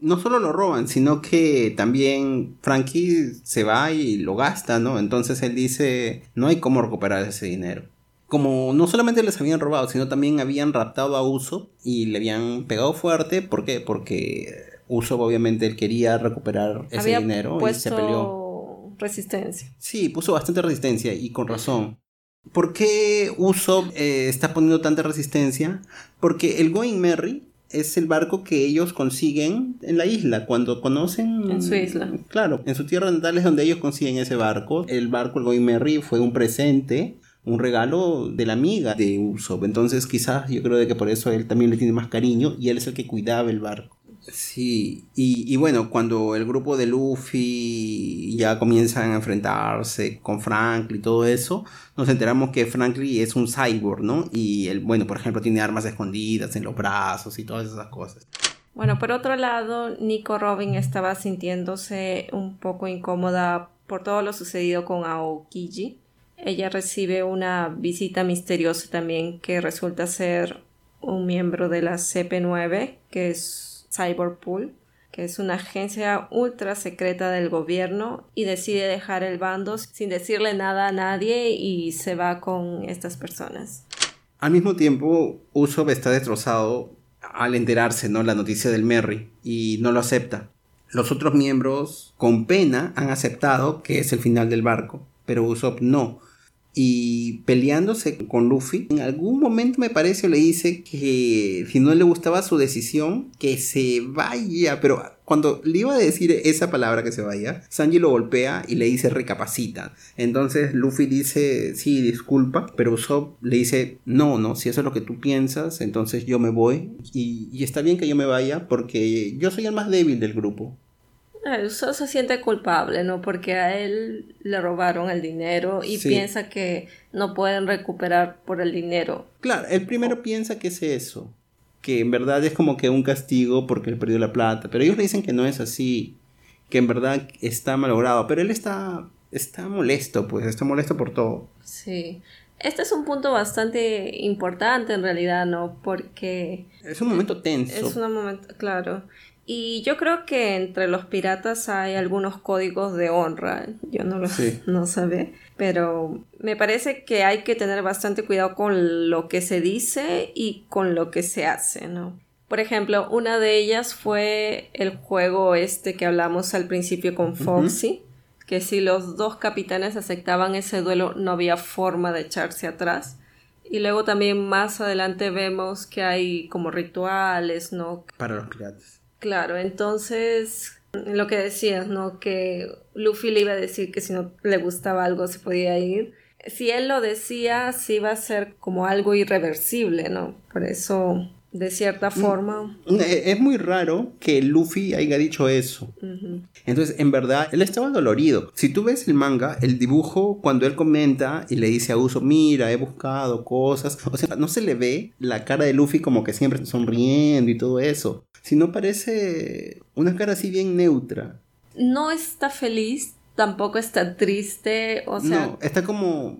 No solo lo roban, sino que también Frankie se va y lo gasta, ¿no? Entonces él dice, no hay cómo recuperar ese dinero como no solamente les habían robado, sino también habían raptado a Uso y le habían pegado fuerte. ¿Por qué? Porque Uso obviamente él quería recuperar ese dinero y se peleó. Resistencia. Sí, puso bastante resistencia y con razón. ¿Por qué Uso eh, está poniendo tanta resistencia? Porque el Going Merry es el barco que ellos consiguen en la isla, cuando conocen... En su isla. Claro, en su tierra natal es donde ellos consiguen ese barco. El barco, el Going Merry, fue un presente un regalo de la amiga de Usopp. Entonces quizás yo creo de que por eso él también le tiene más cariño y él es el que cuidaba el barco. Sí, y, bueno, cuando el grupo de Luffy ya comienzan a enfrentarse con Franklin y todo eso, nos enteramos que Franklin es un cyborg, ¿no? Y él, bueno, por ejemplo, tiene armas escondidas en los brazos y todas esas cosas. Bueno, por otro lado, Nico Robin estaba sintiéndose un poco incómoda por todo lo sucedido con Aokiji ella recibe una visita misteriosa también que resulta ser un miembro de la CP9, que es Cyberpool, que es una agencia ultra secreta del gobierno y decide dejar el bando sin decirle nada a nadie y se va con estas personas. Al mismo tiempo, Usopp está destrozado al enterarse, ¿no? La noticia del Merry y no lo acepta. Los otros miembros, con pena, han aceptado que es el final del barco, pero Usopp no y peleándose con Luffy, en algún momento me parece le dice que si no le gustaba su decisión, que se vaya, pero cuando le iba a decir esa palabra que se vaya, Sanji lo golpea y le dice recapacita. Entonces Luffy dice, sí, disculpa, pero Usopp le dice, no, no, si eso es lo que tú piensas, entonces yo me voy y, y está bien que yo me vaya porque yo soy el más débil del grupo. Uso se siente culpable, ¿no? Porque a él le robaron el dinero y piensa que no pueden recuperar por el dinero. Claro, él primero piensa que es eso, que en verdad es como que un castigo porque él perdió la plata, pero ellos le dicen que no es así, que en verdad está malogrado, pero él está, está molesto, pues, está molesto por todo. Sí. Este es un punto bastante importante en realidad, ¿no? Porque... Es un momento tenso. Es un momento, claro. Y yo creo que entre los piratas hay algunos códigos de honra. Yo no lo (laughs) no sabe. Pero me parece que hay que tener bastante cuidado con lo que se dice y con lo que se hace, ¿no? Por ejemplo, una de ellas fue el juego este que hablamos al principio con Foxy, que si los dos capitanes aceptaban ese duelo no había forma de echarse atrás. Y luego también más adelante vemos que hay como rituales, ¿no? Para los piratas Claro, entonces lo que decías, ¿no? Que Luffy le iba a decir que si no le gustaba algo se podía ir. Si él lo decía, sí iba a ser como algo irreversible, ¿no? Por eso, de cierta mm, forma. E, es muy raro que Luffy haya dicho eso. Entonces, en verdad, él estaba dolorido. Si tú ves el manga, el dibujo, cuando él comenta y le dice a Uso, mira, he buscado cosas. O sea, no se le ve la cara de Luffy como que siempre sonriendo y todo eso no parece una cara así bien neutra. No está feliz, tampoco está triste, o sea... No, está como,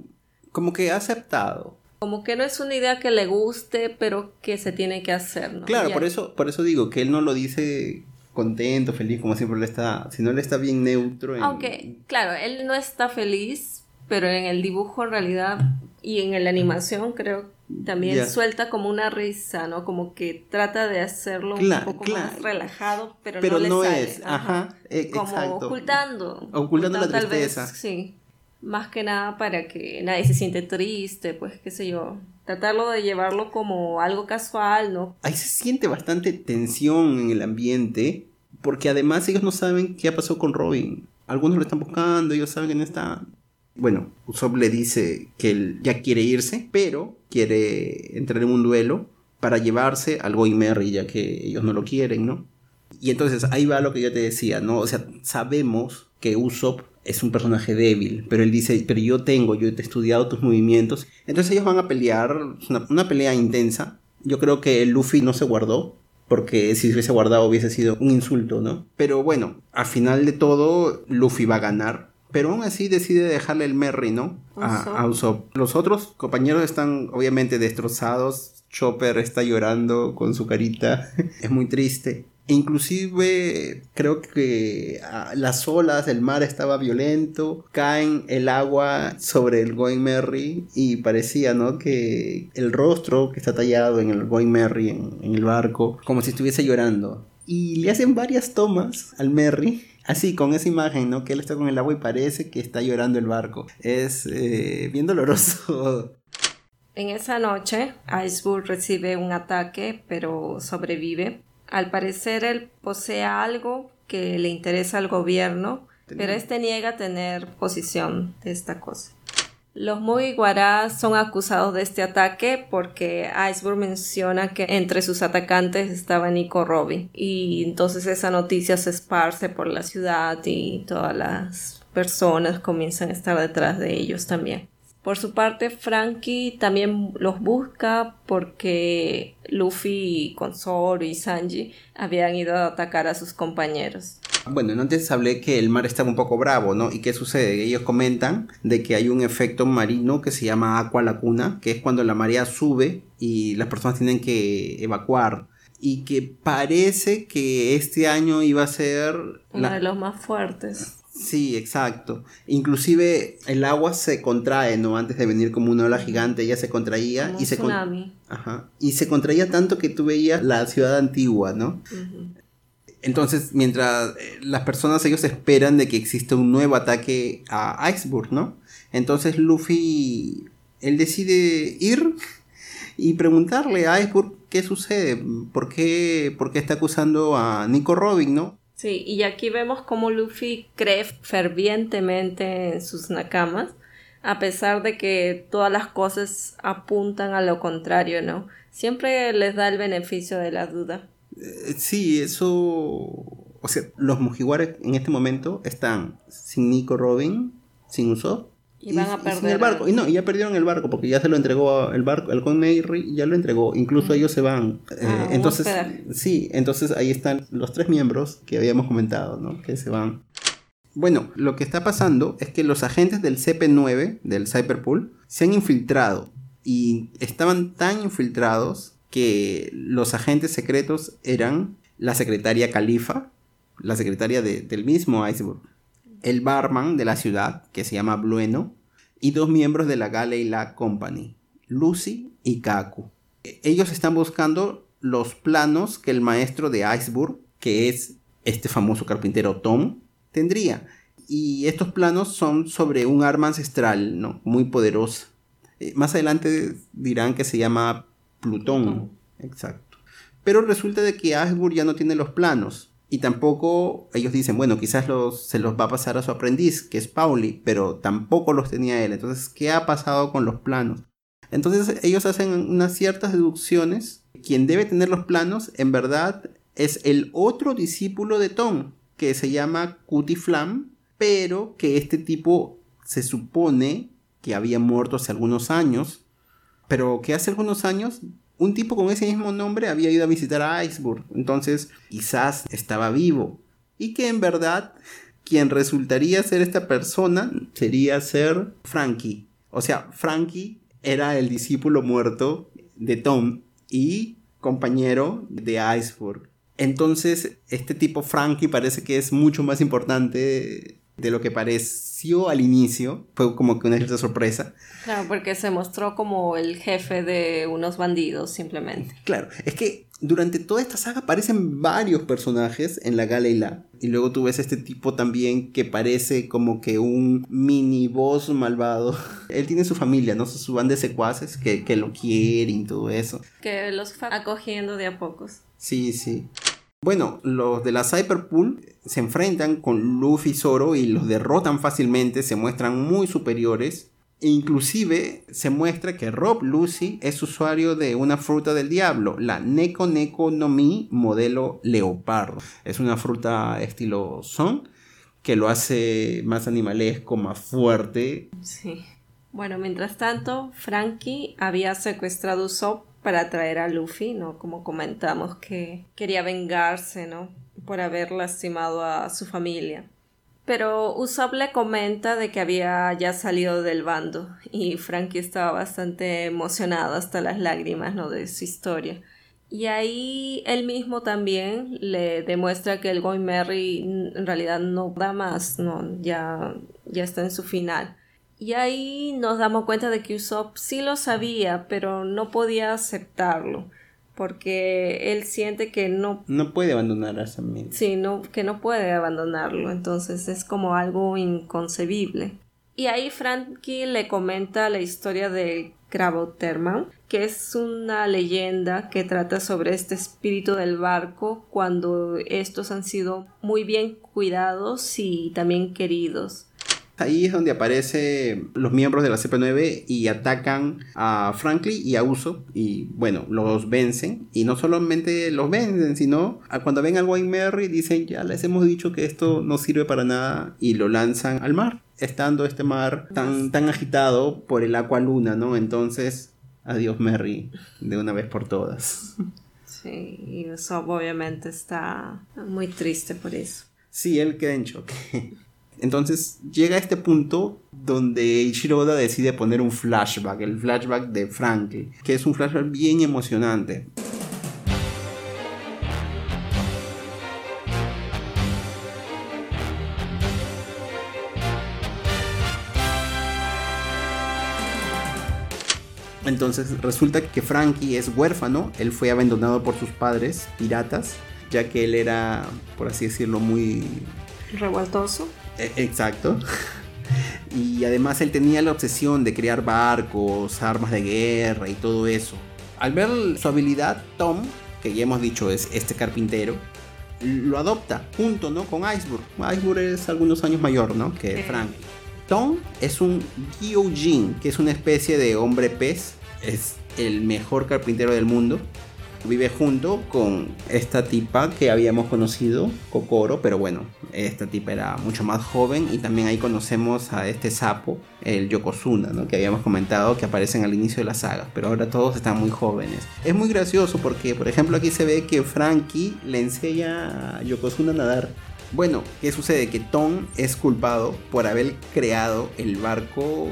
como que aceptado. Como que no es una idea que le guste, pero que se tiene que hacer, ¿no? Claro, por eso, por eso digo que él no lo dice contento, feliz, como siempre le está, sino él está bien neutro. Aunque, claro, él no está feliz, pero en el dibujo en realidad y en la animación creo también suelta como una risa, ¿no? Como que trata de hacerlo un poco más relajado, pero, no, le sale. es, ajá, e, como ocultando. Ocultando la tristeza. sí, más que nada para que nadie se siente triste, pues qué sé yo. Tratarlo de llevarlo como algo casual, ¿no? Ahí se siente bastante tensión en el ambiente, porque además ellos no saben qué ha pasado con Robin. Algunos lo están buscando, ellos saben que no está bueno, Usopp le dice que él ya quiere irse, pero quiere entrar en un duelo para llevarse al Going Merry, ya que ellos no lo quieren, ¿no? Y entonces ahí va lo que yo te decía, ¿no? O sea, sabemos que Usopp es un personaje débil, pero él dice, pero yo tengo, yo he estudiado tus movimientos. Entonces ellos van a pelear, una, una pelea intensa. Yo creo que Luffy no se guardó, porque si se hubiese guardado hubiese sido un insulto, ¿no? Pero bueno, al final de todo, Luffy va a ganar. Pero aún así decide dejarle el Merry, ¿no? A, a Usopp. Los otros compañeros están obviamente destrozados. Chopper está llorando con su carita. (laughs) es muy triste. Inclusive creo que las olas, el mar estaba violento, caen el agua sobre el Going Merry y parecía, ¿no? Que el rostro que está tallado en el Going Merry, en, el barco, como si estuviese llorando. Y le hacen varias tomas al Merry así con esa imagen, ¿no? Que él está con el agua y parece que está llorando el barco. Es eh, bien doloroso. En esa noche, Iceberg recibe un ataque, pero sobrevive. Al parecer él posee algo que le interesa al gobierno, pero este niega tener posición de esta cosa. Los Mugiwara son acusados de este ataque porque Iceberg menciona que entre sus atacantes estaba Nico Robin y entonces esa noticia se esparce por la ciudad y todas las personas comienzan a estar detrás de ellos también. Por su parte, Frankie también los busca porque Luffy con Zoro y Sanji habían ido a atacar a sus compañeros. Bueno, antes hablé que el mar estaba un poco bravo, ¿no? ¿Y qué sucede? Ellos comentan de que hay un efecto marino que se llama aqua lacuna, que es cuando la marea sube y las personas tienen que evacuar y que parece que este año iba a ser uno de los más fuertes. Sí, exacto. Inclusive el agua se contrae, ¿no? Antes de venir como una ola gigante, ya se contraía y se Ajá. Y se contraía tanto que tú veías la ciudad antigua, ¿no? Entonces, mientras eh, las personas, ellos esperan de que exista un nuevo ataque a Iceberg, ¿no? Entonces Luffy, él decide ir y preguntarle a Iceberg qué sucede, por qué, por qué está acusando a Nico Robin, ¿no? Sí, y aquí vemos cómo Luffy cree fervientemente en sus nakamas, a pesar de que todas las cosas apuntan a lo contrario, ¿no? Siempre les da el beneficio de la duda. Eh, sí, eso... O sea, los Mugiwara en este momento están sin Nico Robin, sin Usopp, y, van a perder el barco. Y no, ya perdieron el barco porque ya se lo entregó el barco, el Connery ya lo entregó. Incluso ellos se van. Eh, ah, entonces, sí, entonces ahí están los tres miembros que habíamos comentado, ¿no? Que se van. Bueno, lo que está pasando es que los agentes del CP9, del Cyberpool, se han infiltrado. Y estaban tan infiltrados que los agentes secretos eran la secretaria Califa, la secretaria del mismo Iceberg, el barman de la ciudad, que se llama Blueno, y dos miembros de la La Company, Lucy y Kaku. Ellos están buscando los planos que el maestro de Iceberg, que es este famoso carpintero Tom, tendría. Y estos planos son sobre un arma ancestral, ¿no? Muy poderosa. Eh, más adelante dirán que se llama Plutón. Exacto. Pero resulta de que Iceberg ya no tiene los planos. Y tampoco ellos dicen, bueno, quizás los, se los va a pasar a su aprendiz, que es Pauli, pero tampoco los tenía él. Entonces, ¿qué ha pasado con los planos? Entonces ellos hacen unas ciertas deducciones. Quien debe tener los planos, en verdad, es el otro discípulo de Tom, que se llama Cutie Flam, pero que este tipo se supone que había muerto hace algunos años, pero que hace algunos años un tipo con ese mismo nombre había ido a visitar a Iceberg, entonces quizás estaba vivo. Y que en verdad quien resultaría ser esta persona sería ser Frankie. O sea, Frankie era el discípulo muerto de Tom y compañero de Iceberg. Entonces, este tipo Frankie parece que es mucho más importante de lo que pareció al inicio. Fue como que una cierta sorpresa. Claro, porque se mostró como el jefe de unos bandidos, simplemente. Claro, es que durante toda esta saga aparecen varios personajes en la Galela. Y luego tú ves este tipo también que parece como que un mini boss malvado. (laughs) Él tiene su familia, ¿no? Su banda de secuaces que, que lo quieren y todo eso. Que los acogiendo de a pocos. Sí, sí. Bueno, los de la Cyberpool se enfrentan con Luffy y Zoro y los derrotan fácilmente, se muestran muy superiores. Inclusive se muestra que Rob Lucy es usuario de una fruta del diablo, la Neko Neko no Mi modelo leopardo. Es una fruta estilo son que lo hace más animalesco, más fuerte. Sí. Bueno, mientras tanto, Frankie había secuestrado a Usopp para atraer a Luffy, ¿no? Como comentamos que quería vengarse, ¿no? Por haber lastimado a su familia. Pero Usopp le comenta de que había ya salido del bando y Frankie estaba bastante emocionado hasta las lágrimas, ¿no? De su historia. Y ahí él mismo también le demuestra que el Going Merry en realidad no da más, no, ya, ya está en su final. Y ahí nos damos cuenta de que Usopp sí lo sabía, pero no podía aceptarlo, porque él siente que no... No puede abandonar a esa amigo. Sí, no, que no puede abandonarlo, entonces es como algo inconcebible. Y ahí Frankie le comenta la historia de Terman, que es una leyenda que trata sobre este espíritu del barco cuando estos han sido muy bien cuidados y también queridos. Ahí es donde aparecen los miembros de la CP9 y atacan a Franklin y a Uso y bueno, los vencen y no solamente los vencen, sino a cuando ven al Wayne Merry dicen ya les hemos dicho que esto no sirve para nada y lo lanzan al mar, estando este mar tan, tan agitado por el agua luna, ¿no? Entonces, adiós Merry, de una vez por todas. Sí, y Usopp obviamente está muy triste por eso. Sí, él queda en choque. Entonces llega a este punto donde Ichiro Oda decide poner un flashback, el flashback de Frankie, que es un flashback bien emocionante. Entonces resulta que Frankie es huérfano, él fue abandonado por sus padres, piratas, ya que él era, por así decirlo, muy... Revoltoso. E, exacto. (laughs) Y además él tenía la obsesión de crear barcos, armas de guerra y todo eso. Al ver su habilidad, Tom, que ya hemos dicho es este carpintero, lo adopta junto ¿no? con Iceberg. Iceberg es algunos años mayor ¿no? que Frank. Tom es un Gyojin, que es una especie de hombre pez. Es el mejor carpintero del mundo vive junto con esta tipa que habíamos conocido, Kokoro, pero bueno, esta tipa era mucho más joven y también ahí conocemos a este sapo, el Yokozuna, que habíamos comentado que aparecen al inicio de la saga, pero ahora todos están muy jóvenes. Es muy gracioso porque, por ejemplo, aquí se ve que Frankie le enseña a Yokozuna a nadar. Bueno, ¿qué sucede? Que Tom es culpado por haber creado el barco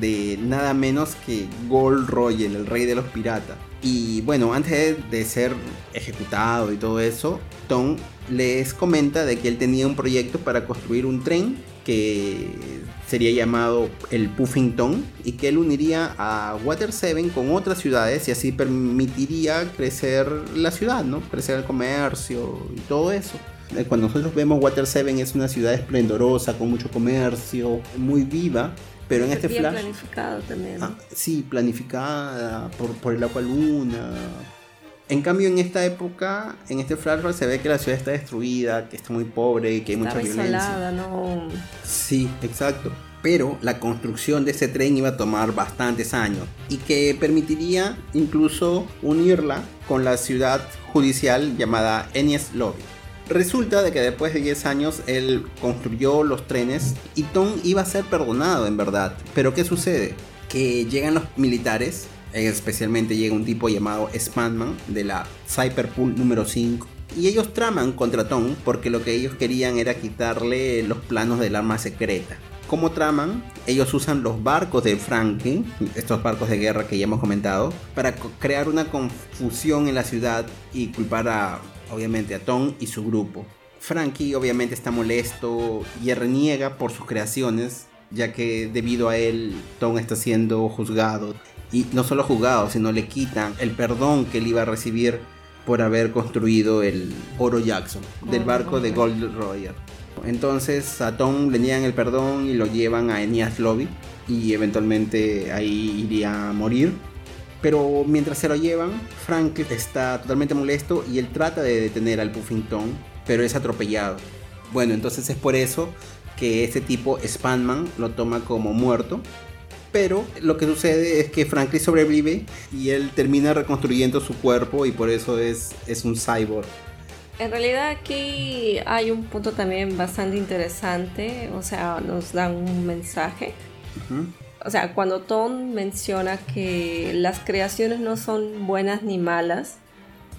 de nada menos que Gold Roger, el rey de los piratas. Y bueno, antes de ser ejecutado y todo eso, Tom les comenta de que él tenía un proyecto para construir un tren que sería llamado el Puffington y que él uniría a Water 7 con otras ciudades y así permitiría crecer la ciudad, ¿no? Crecer el comercio y todo eso. Eh, cuando nosotros vemos Water 7 es una ciudad esplendorosa, con mucho comercio, muy viva, pero en este flash. planificado también. Ah, sí, planificada por, por el agua luna. En cambio, en esta época, en este flashback, se ve que la ciudad está destruida, que está muy pobre, que hay mucha violencia. ¿no? Sí, exacto. Pero la construcción de ese tren iba a tomar bastantes años y que permitiría incluso unirla con la ciudad judicial llamada Enies Lobby. Resulta de que después de 10 años él construyó los trenes y Tom iba a ser perdonado en verdad. Pero ¿qué sucede? Que llegan los militares, especialmente llega un tipo llamado Spandman de la Cyberpool número 5. Y ellos traman contra Tom porque lo que ellos querían era quitarle los planos del arma secreta. Como traman, ellos usan los barcos de Franklin, estos barcos de guerra que ya hemos comentado, para crear una confusión en la ciudad y culpar a obviamente a Tom y su grupo. Frankie obviamente está molesto y reniega por sus creaciones, ya que debido a él Tom está siendo juzgado. Y no solo juzgado, sino le quitan el perdón que él iba a recibir por haber construido el Oro Jackson del barco de Gold Roger. Entonces a Tom le niegan el perdón y lo llevan a Enias Lobby y eventualmente ahí iría a morir pero mientras se lo llevan, Frank está totalmente molesto y él trata de detener al Puffington, pero es atropellado. Bueno, entonces es por eso que este tipo, Spanman, lo toma como muerto. Pero lo que sucede es que Franklin sobrevive y él termina reconstruyendo su cuerpo y por eso es, es un cyborg. En realidad aquí hay un punto también bastante interesante, o sea, nos dan un mensaje o sea, cuando Tom menciona que las creaciones no son buenas ni malas,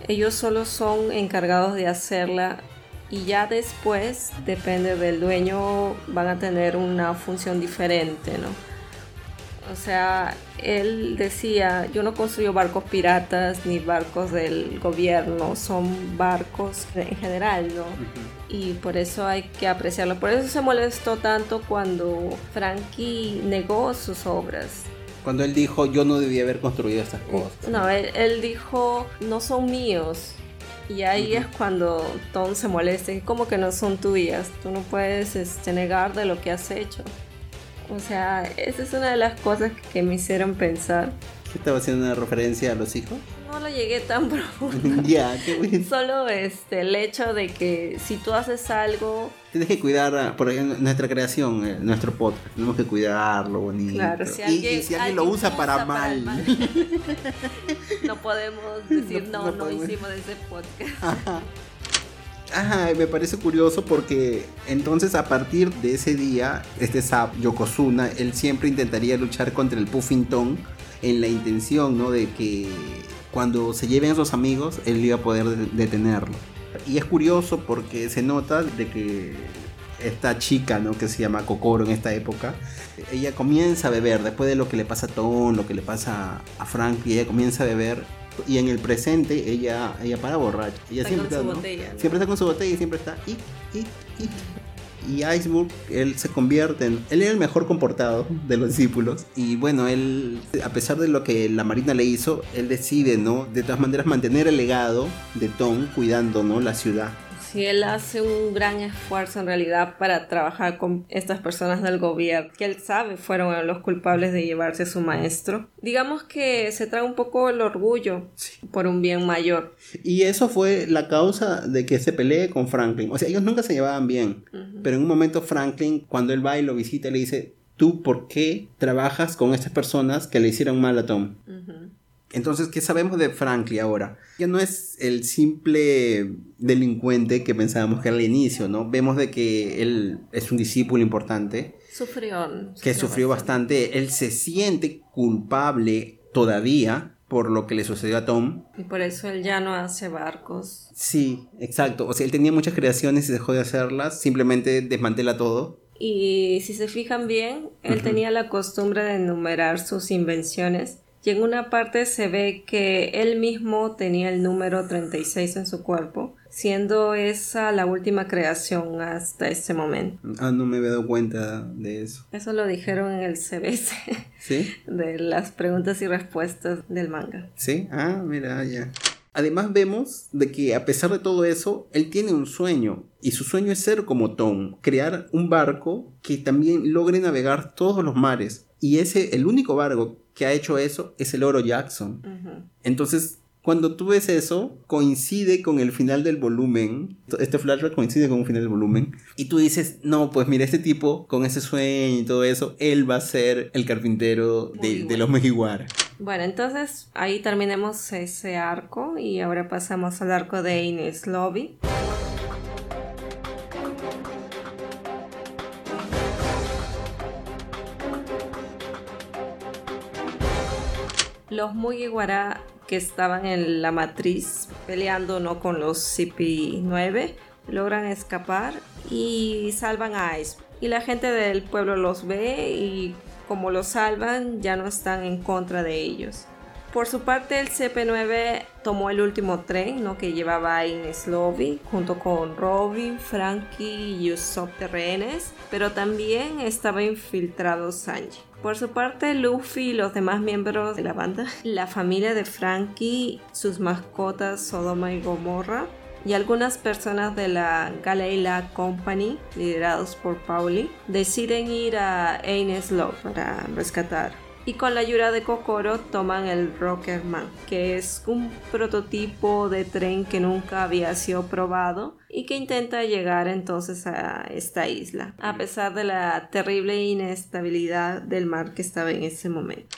ellos solo son encargados de hacerla y ya después, depende del dueño, van a tener una función diferente, ¿no? O sea, él decía, yo no construyo barcos piratas ni barcos del gobierno, son barcos en general, ¿no? Y por eso hay que apreciarlo. Por eso se molestó tanto cuando Frankie negó sus obras. Cuando él dijo, yo no debía haber construido estas cosas. No, él, él dijo, no son míos. Y ahí es cuando Tom se molesta, como que no son tuyas, tú no puedes este, negar de lo que has hecho. O sea, esa es una de las cosas que me hicieron pensar. ¿Qué estaba haciendo una referencia a los hijos? No lo llegué tan (laughs) profundo. (laughs) ya, qué bueno. Solo este, el hecho de que si tú haces algo... Tienes que cuidar, por ejemplo, nuestra creación, eh, nuestro podcast. Tenemos que cuidarlo bonito. Claro, si alguien, y si alguien, lo usa, para, mal. (laughs) no podemos decir, no, no, no, podemos. hicimos ese podcast. Ajá. Ajá, me parece curioso porque entonces a partir de ese día, este Sap, Yokozuna, él siempre intentaría luchar contra el Puffington en la intención, ¿no? De que cuando se lleven a sus amigos, él iba a poder de- detenerlo. Y es curioso porque se nota de que esta chica, ¿no? Que se llama Kokoro en esta época, ella comienza a beber después de lo que le pasa a Tom, lo que le pasa a Frank, y ella comienza a beber. Y en el presente ella, ella para borracha. Ella Está siempre con su ¿no? botella, ¿no? Siempre está con su botella y siempre está. Y, y, y. Y Iceberg, él se convierte en. Él era el mejor comportado de los discípulos. Y bueno, él, a pesar de lo que la Marina le hizo, él decide, ¿no? De todas maneras, mantener el legado de Tom cuidando, ¿no? La ciudad. Si él hace un gran esfuerzo en realidad para trabajar con estas personas del gobierno, que él sabe fueron los culpables de llevarse a su maestro, digamos que se trae un poco el orgullo por un bien mayor. Y eso fue la causa de que se pelee con Franklin. O sea, ellos nunca se llevaban bien. Pero en un momento Franklin, cuando él va y lo visita, le dice, ¿tú por qué trabajas con estas personas que le hicieron mal a Tom? Ujú. Entonces, ¿qué sabemos de Franklin ahora? Ya no es el simple delincuente que pensábamos que era al inicio, ¿no? Vemos de que él es un discípulo importante, Sufrió. que sufrió bastante. Él se siente culpable todavía por lo que le sucedió a Tom. Y por eso él ya no hace barcos. Sí, exacto. O sea, él tenía muchas creaciones y dejó de hacerlas, simplemente desmantela todo. Y si se fijan bien, él tenía la costumbre de enumerar sus invenciones. Y en una parte se ve que él mismo tenía el número 36 en su cuerpo, siendo esa la última creación hasta ese momento. Ah, no me había dado cuenta de eso. Eso lo dijeron en el CBC ¿Sí? (laughs) de las preguntas y respuestas del manga. ¿Sí? Ah, mira, ya. Además vemos de que a pesar de todo eso, él tiene un sueño. Y su sueño es ser como Tom, crear un barco que también logre navegar todos los mares. Y ese, el único barco que ha hecho eso es el Oro Jackson. Entonces, cuando tú ves eso, coincide con el final del volumen. Este flashback coincide con un final del volumen. Y tú dices, no, pues mira, este tipo con ese sueño y todo eso, él va a ser el carpintero de, de los Mejiwara. Bueno, entonces ahí terminemos ese arco y ahora pasamos al arco de Ines Lobby. Los Mugiwara que estaban en la matriz peleando no con los CP9 logran escapar y salvan a Ice. Y la gente del pueblo los ve y como los salvan ya no están en contra de ellos. Por su parte, el CP9 tomó el último tren ¿no? que llevaba a Ines junto con Robin, Frankie y Usopp de rehenes, pero también estaba infiltrado Sanji. Por su parte, Luffy y los demás miembros de la banda, la familia de Frankie, sus mascotas Sodoma y Gomorra, y algunas personas de la Galeila Company, liderados por Pauli, deciden ir a Aines Love para rescatar. Y con la ayuda de Kokoro toman el Rockerman, que es un prototipo de tren que nunca había sido probado y que intenta llegar entonces a esta isla, a pesar de la terrible inestabilidad del mar que estaba en ese momento.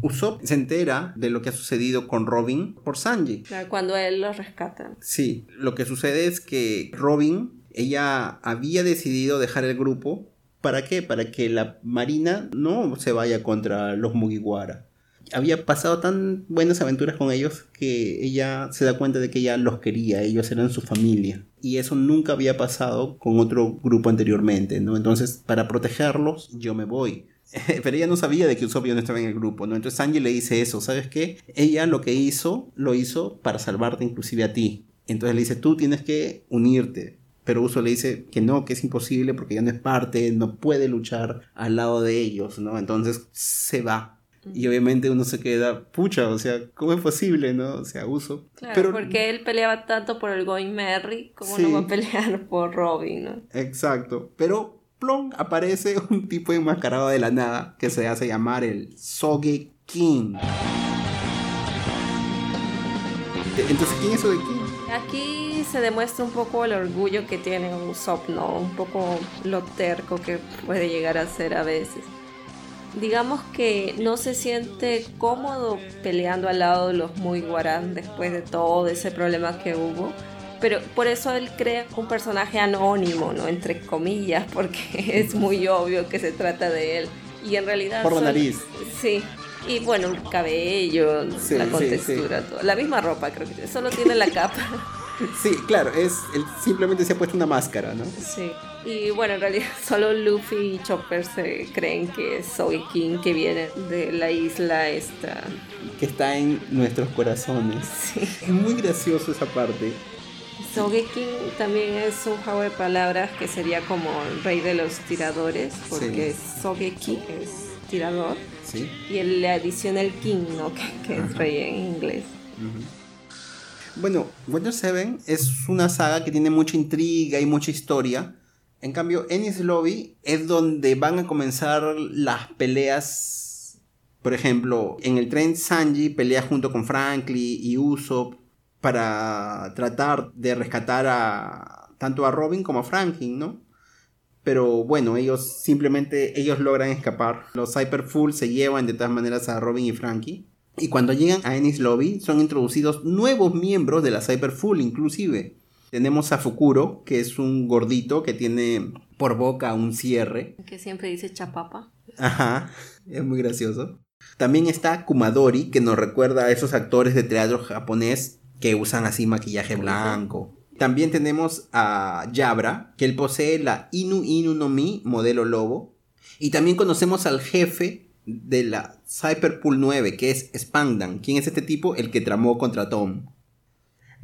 Usopp se entera de lo que ha sucedido con Robin por Sanji. Cuando él lo rescata. Sí, lo que sucede es que Robin, ella había decidido dejar el grupo ¿Para qué? Para que la Marina no se vaya contra los Mugiwara. Había pasado tan buenas aventuras con ellos que ella se da cuenta de que ella los quería, ellos eran su familia. Y eso nunca había pasado con otro grupo anteriormente, ¿no? Entonces, para protegerlos, yo me voy. (laughs) Pero ella no sabía de que Usopp no estaba en el grupo. Entonces Sanji le dice eso, ¿sabes qué? Ella lo que hizo, lo hizo para salvarte inclusive a ti. Entonces le dice, tú tienes que unirte. Pero Uso le dice que no, que es imposible porque ya no es parte, no puede luchar al lado de ellos, ¿no? Entonces se va. Y obviamente uno se queda, pucha, o sea, ¿cómo es posible, no? O sea, Uso. Claro, Pero, porque él peleaba tanto por el Going Merry, como Sí. no va a pelear por Robin, ¿no? Exacto. Pero, plon, aparece (laughs) un tipo enmascarado de la nada que se hace llamar el Soge King. Entonces, ¿quién es Soge King? Aquí se demuestra un poco el orgullo que tiene Usopp, ¿no? Un poco lo terco que puede llegar a ser a veces. Digamos que no se siente cómodo peleando al lado de los Mugiwaran después de todo ese problema que hubo. Pero por eso él crea un personaje anónimo, ¿no? Entre comillas, (laughs) porque es muy obvio que se trata de él. Y en realidad... Por la solo- nariz. Sí. Y bueno, el cabello, Sí, la sí, contextura, todo. La misma ropa, creo que solo tiene la (laughs) capa. (laughs) Sí, claro, es, él simplemente se ha puesto una máscara, ¿no? Sí. Y bueno, en realidad (laughs) solo Luffy y Chopper se creen que es Soy King que viene de la isla esta. Que está en nuestros corazones. Sí. Es muy gracioso esa parte. Sogeking también es un juego de palabras que sería como el rey de los tiradores, porque Sogeki es tirador Sí. y él le adiciona el king, ¿no? (laughs) Que, que es rey en inglés. Bueno, Wonder Seven es una saga que tiene mucha intriga y mucha historia. En cambio, Ennis Lobby es donde van a comenzar las peleas. Por ejemplo, en el tren Sanji pelea junto con Franklin y Usopp para tratar de rescatar a tanto a Robin como a Franklin, ¿no? Pero bueno, ellos simplemente ellos logran escapar. Los Cyberfull se llevan de todas maneras a Robin y Frankie. Y cuando llegan a Ennis Lobby son introducidos nuevos miembros de la Cyberfull inclusive. Tenemos a Fukuro, que es un gordito que tiene por boca un cierre. Que siempre dice chapapa. Ajá, es muy gracioso. También está Kumadori, que nos recuerda a esos actores de teatro japonés que usan así maquillaje blanco. También tenemos a Yabra, que él posee la Inu Inu no Mi, modelo lobo. Y también conocemos al jefe de la Cyberpool 9, que es Spandan. ¿Quién es este tipo? El que tramó contra Tom.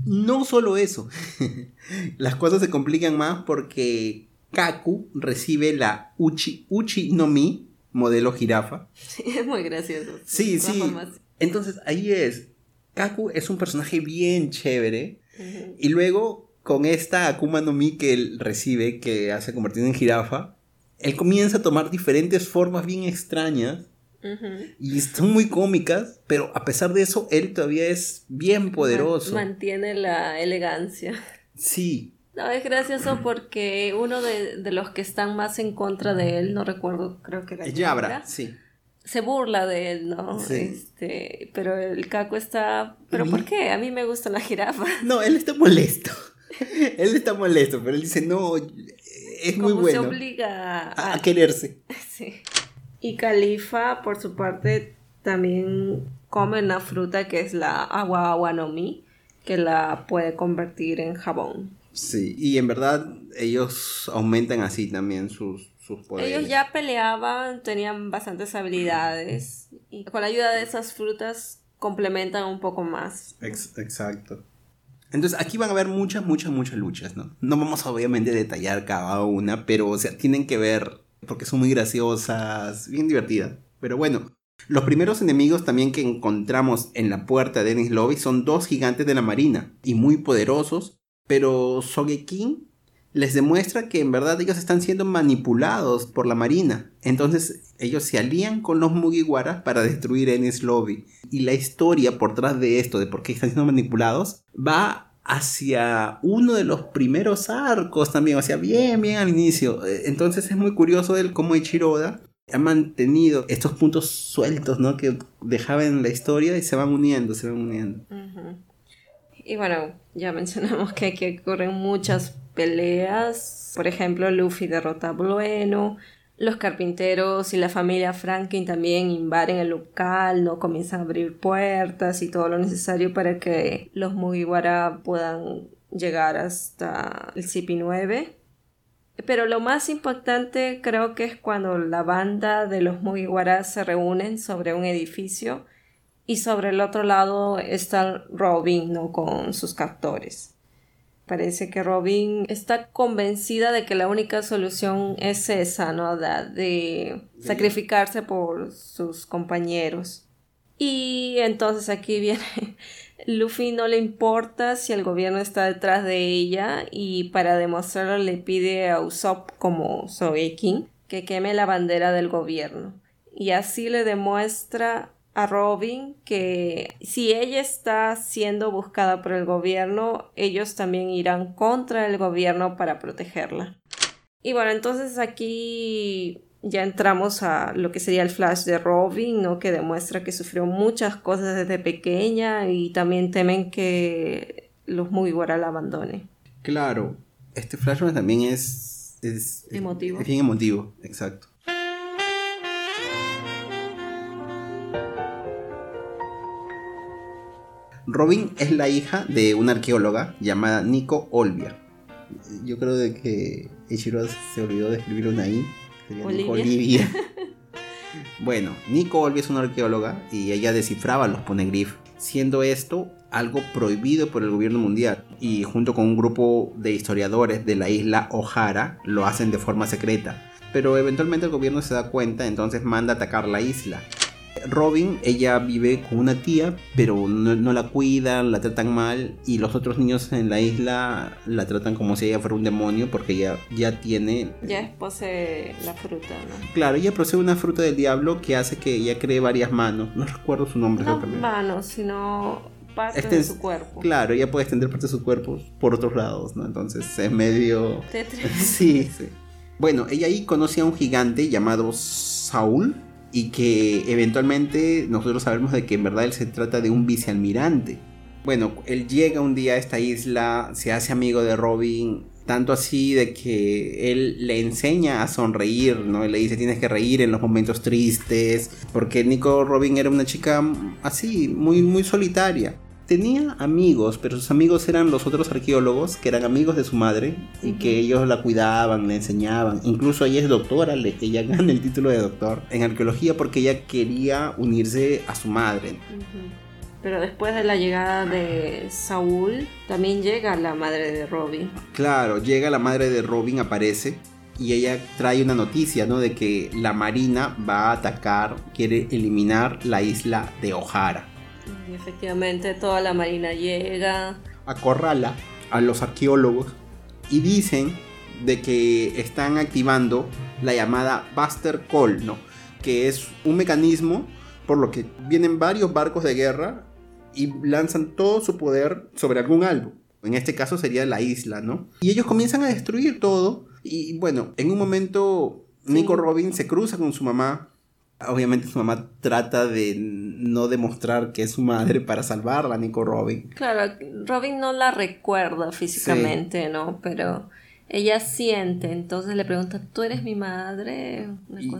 No solo eso. (laughs) Las cosas se complican más porque Kaku recibe la Uchi Uchi no Mi, modelo jirafa. Sí, (laughs) es muy gracioso. Sí, sí. Entonces ahí es. Kaku es un personaje bien chévere. Y luego, con esta Akuma no Mi que él recibe, que hace convertir en jirafa, él comienza a tomar diferentes formas bien extrañas. Y son muy cómicas, pero a pesar de eso, él todavía es bien poderoso. Man- mantiene la elegancia. Sí, No, es gracioso porque uno de, de los que están más en contra de él, no recuerdo, creo que era Yabra, Yabra, sí. se burla de él, ¿no? Sí. Este, pero el caco está, ¿pero por qué? A mí me gusta la jirafa. (laughs) No, él está molesto. (laughs) él está molesto, pero él dice, no, es muy Como se bueno obliga a quererse. (laughs) Sí. Y Califa, por su parte, también come una fruta que es la agua agua no mi, que la puede convertir en jabón. Sí, y en verdad ellos aumentan así también sus, sus poderes. Ellos ya peleaban, tenían bastantes habilidades y con la ayuda de esas frutas complementan un poco más. Ex- exacto. Entonces aquí van a haber muchas, muchas, muchas luchas, ¿no? No vamos a obviamente detallar cada una, pero o sea, tienen que ver porque son muy graciosas, bien divertidas. Pero bueno, los primeros enemigos también que encontramos en la puerta de Ennis Lobby son dos gigantes de la marina y muy poderosos, pero Sogeking les demuestra que en verdad ellos están siendo manipulados por la marina. Entonces ellos se alían con los Mugiwara para destruir Ennis Lobby. Y la historia por detrás de esto, de por qué están siendo manipulados, va hacia uno de los primeros arcos también, o sea, bien, bien al inicio. Eh, Entonces es muy curioso el cómo Ichiro Oda ha mantenido estos puntos sueltos, ¿no? Que dejaba en la historia y se van uniendo, se van uniendo. Y bueno, ya (laughs) mencionamos que aquí ocurren muchas peleas. Por ejemplo, Luffy derrota a Blueno. Los carpinteros y la familia Franklin también invaden el local, no comienzan a abrir puertas y todo lo necesario para que los Mugiwara puedan llegar hasta el CP9. Pero lo más impactante creo que es cuando la banda de los Mugiwara se reúnen sobre un edificio y sobre el otro lado está Robin con sus captores. Parece que Robin está convencida de que la única solución es esa, ¿no? De, sacrificarse por sus compañeros. Y entonces aquí viene, (laughs) Luffy no le importa si el gobierno está detrás de ella y para demostrarlo le pide a Usopp como Sogeking que queme la bandera del gobierno. Y así le demuestra a Robin que si ella está siendo buscada por el gobierno, ellos también irán contra el gobierno para protegerla. Y bueno, entonces aquí ya entramos a lo que sería el flash de Robin, ¿no? Que demuestra que sufrió muchas cosas desde pequeña y también temen que los Mugiwara la abandone. Claro, este flashback también es, es emotivo. Es bien emotivo, exacto. Robin es la hija de una arqueóloga llamada Nico Olvia. Yo creo de que Ichiro se olvidó de escribir una I. Sería Nico Olivia. (laughs) bueno, Nico Olvia es una arqueóloga y ella descifraba los poneglyphs, siendo esto algo prohibido por el gobierno mundial y junto con un grupo de historiadores de la isla O'Hara lo hacen de forma secreta. Pero eventualmente el gobierno se da cuenta, entonces manda a atacar la isla. Robin, ella vive con una tía, pero no, la cuidan, la tratan mal y los otros niños en la isla la tratan como si ella fuera un demonio porque ella ya tiene... Ya posee la fruta, ¿no? Claro, ella posee una fruta del diablo que hace que ella cree varias manos. No recuerdo su nombre no manos, sino parte este de su cuerpo. Claro, ella puede extender parte de su cuerpo por otros lados, ¿no? Entonces es medio... (laughs) sí, sí. Bueno, ella ahí conoce a un gigante llamado Saúl y que eventualmente nosotros sabemos de que en verdad él se trata de un vicealmirante. Bueno, él llega un día a esta isla, se hace amigo de Robin, tanto así de que él le enseña a sonreír, ¿no? le dice tienes que reír en los momentos tristes, porque Nico Robin era una chica así, muy, muy solitaria tenía amigos, pero sus amigos eran los otros arqueólogos que eran amigos de su madre y que ellos la cuidaban, le enseñaban. Incluso ella es doctora, ella gana el título de doctor en arqueología porque ella quería unirse a su madre. Pero después de la llegada de Saúl, también llega la madre de Robin. Claro, llega la madre de Robin, aparece y ella trae una noticia, ¿no? De que la marina va a atacar, quiere eliminar la isla de O'Hara. Y efectivamente toda la marina llega. Acorrala a los arqueólogos y dicen de que están activando la llamada Buster Call, ¿no? Que es un mecanismo por lo que vienen varios barcos de guerra y lanzan todo su poder sobre algún algo. En este caso sería la isla, ¿no? Y ellos comienzan a destruir todo. Y bueno, en un momento Nico Robin se cruza con su mamá Obviamente su mamá trata de no demostrar que es su madre para salvarla, Nico Robin. Claro, Robin no la recuerda físicamente, ¿no? Pero ella siente, entonces le pregunta, ¿tú eres mi madre?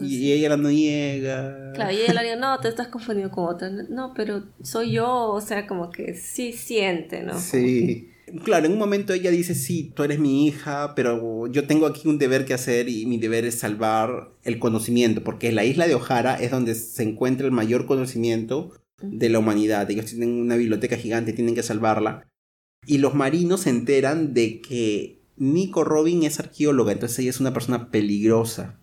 y, ella la niega. Claro, y ella le dice, no, te estás confundiendo con otra. No, pero soy yo, o sea, como que sí siente, ¿no? Sí. Claro, en un momento ella dice, sí, tú eres mi hija, pero yo tengo aquí un deber que hacer y mi deber es salvar el conocimiento, porque la isla de O'Hara es donde se encuentra el mayor conocimiento de la humanidad. Ellos tienen una biblioteca gigante, tienen que salvarla. Y los marinos se enteran de que Nico Robin es arqueóloga, entonces ella es una persona peligrosa.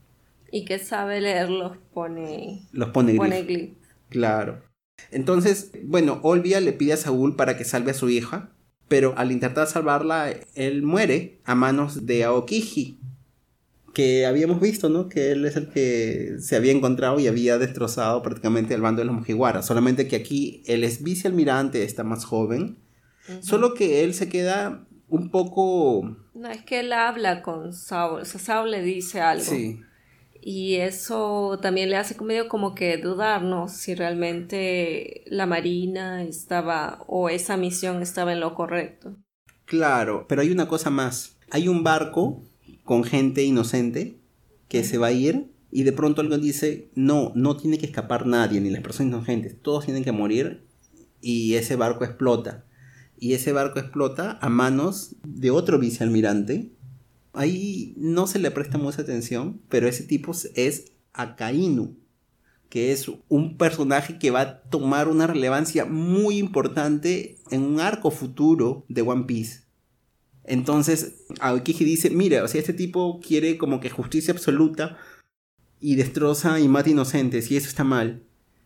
Y que sabe leer los pone... Los pone, pone Claro. Entonces, bueno, Olvia le pide a Saúl para que salve a su hija pero al intentar salvarla, él muere a manos de Aokiji, que habíamos visto, ¿no? Que él es el que se había encontrado y había destrozado prácticamente el bando de los Mujiwara. Solamente que aquí él es vicealmirante, está más joven. Solo que él se queda un poco... No, es que él habla con Saul. O sea, Saul le dice algo. Sí. Y eso también le hace medio como que dudarnos si realmente la Marina estaba o esa misión estaba en lo correcto. Claro, pero hay una cosa más. Hay un barco con gente inocente que se va a ir y de pronto alguien dice, no, no tiene que escapar nadie, ni las personas inocentes, todos tienen que morir y ese barco explota. Y ese barco explota a manos de otro vicealmirante. Ahí no se le presta mucha atención, pero ese tipo es Akainu, que es un personaje que va a tomar una relevancia muy importante en un arco futuro de One Piece. Entonces, Aokiji dice, mira, o sea, este tipo quiere como que justicia absoluta y destroza y mata inocentes, y eso está mal.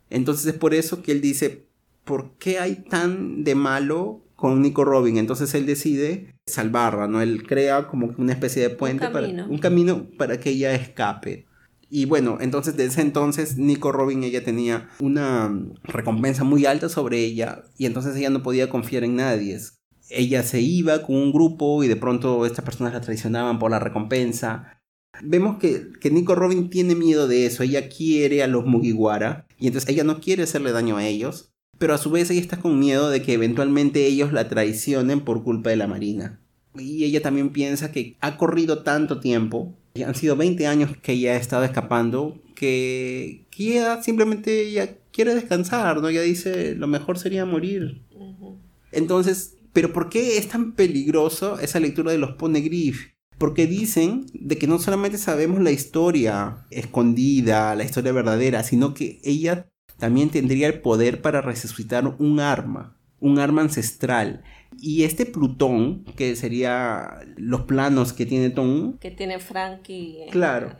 Entonces es por eso que él dice, ¿por qué hay tan de malo con Nico Robin? Entonces él decide salvarla, ¿no? Él crea como una especie de puente, un para, un camino para que ella escape. Y bueno, entonces desde ese entonces Nico Robin ella tenía una recompensa muy alta sobre ella y entonces ella no podía confiar en nadie. Ella se iba con un grupo y de pronto estas personas la traicionaban por la recompensa. Vemos que, que Nico Robin tiene miedo de eso, ella quiere a los Mugiwara y entonces ella no quiere hacerle daño a ellos, pero a su vez ella está con miedo de que eventualmente ellos la traicionen por culpa de la Marina. Y ella también piensa que ha corrido tanto tiempo han sido 20 años que ella ha estado escapando, que, que ella simplemente ella quiere descansar, ¿no? Ella dice, lo mejor sería morir. Entonces, ¿pero por qué es tan peligroso esa lectura de los Poneglyph? Porque dicen de que no solamente sabemos la historia escondida, la historia verdadera, sino que ella también tendría el poder para resucitar un arma, un arma ancestral. Y este Plutón, que sería los planos que tiene Tom. Que tiene Frankie. claro.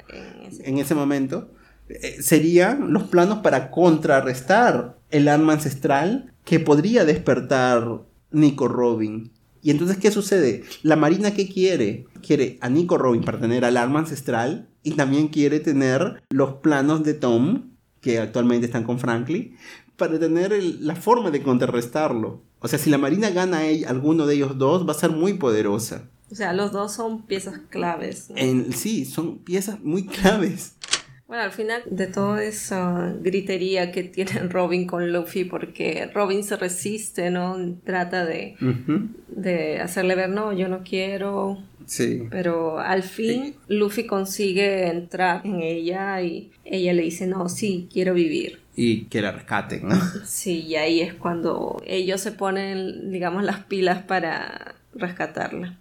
En ese, momento. Eh, serían los planos para contrarrestar el arma ancestral que podría despertar Nico Robin. Y entonces, ¿qué sucede? La Marina, ¿qué quiere? Quiere a Nico Robin para tener al arma ancestral y también quiere tener los planos de Tom, que actualmente están con Franklin, para tener la forma de contrarrestarlo. O sea, si la Marina gana a alguno de ellos dos, va a ser muy poderosa. O sea, los dos son piezas claves. En, sí, son piezas muy claves. Bueno, al final de toda esa gritería que tiene (laughs) Robin con Luffy, porque Robin se resiste, ¿no? Trata de, de hacerle ver, no, yo no quiero. Sí. Pero al fin Luffy consigue entrar en ella y ella le dice, no, sí, quiero vivir y que la rescaten, ¿no? Sí, y ahí es cuando ellos se ponen, digamos, las pilas para rescatarla.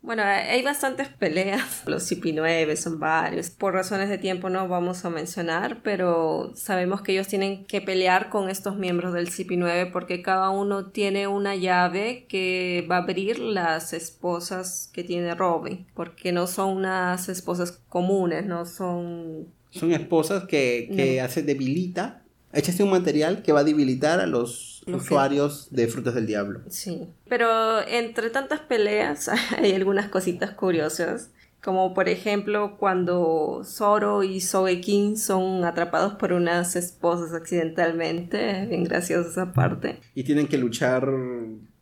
Bueno, hay bastantes peleas, (laughs) los CP9 son varios, por razones de tiempo no vamos a mencionar, pero sabemos que ellos tienen que pelear con estos miembros del CP9 porque cada uno tiene una llave que va a abrir las esposas que tiene Robin, porque no son unas esposas comunes, no son son esposas que, que hace debilita. Échase un material que va a debilitar a los usuarios de Frutas del Diablo. Sí. Pero entre tantas peleas (laughs) hay algunas cositas curiosas. Como por ejemplo cuando Zoro y Sogeking son atrapados por unas esposas accidentalmente. Bien graciosa esa parte. Y tienen que luchar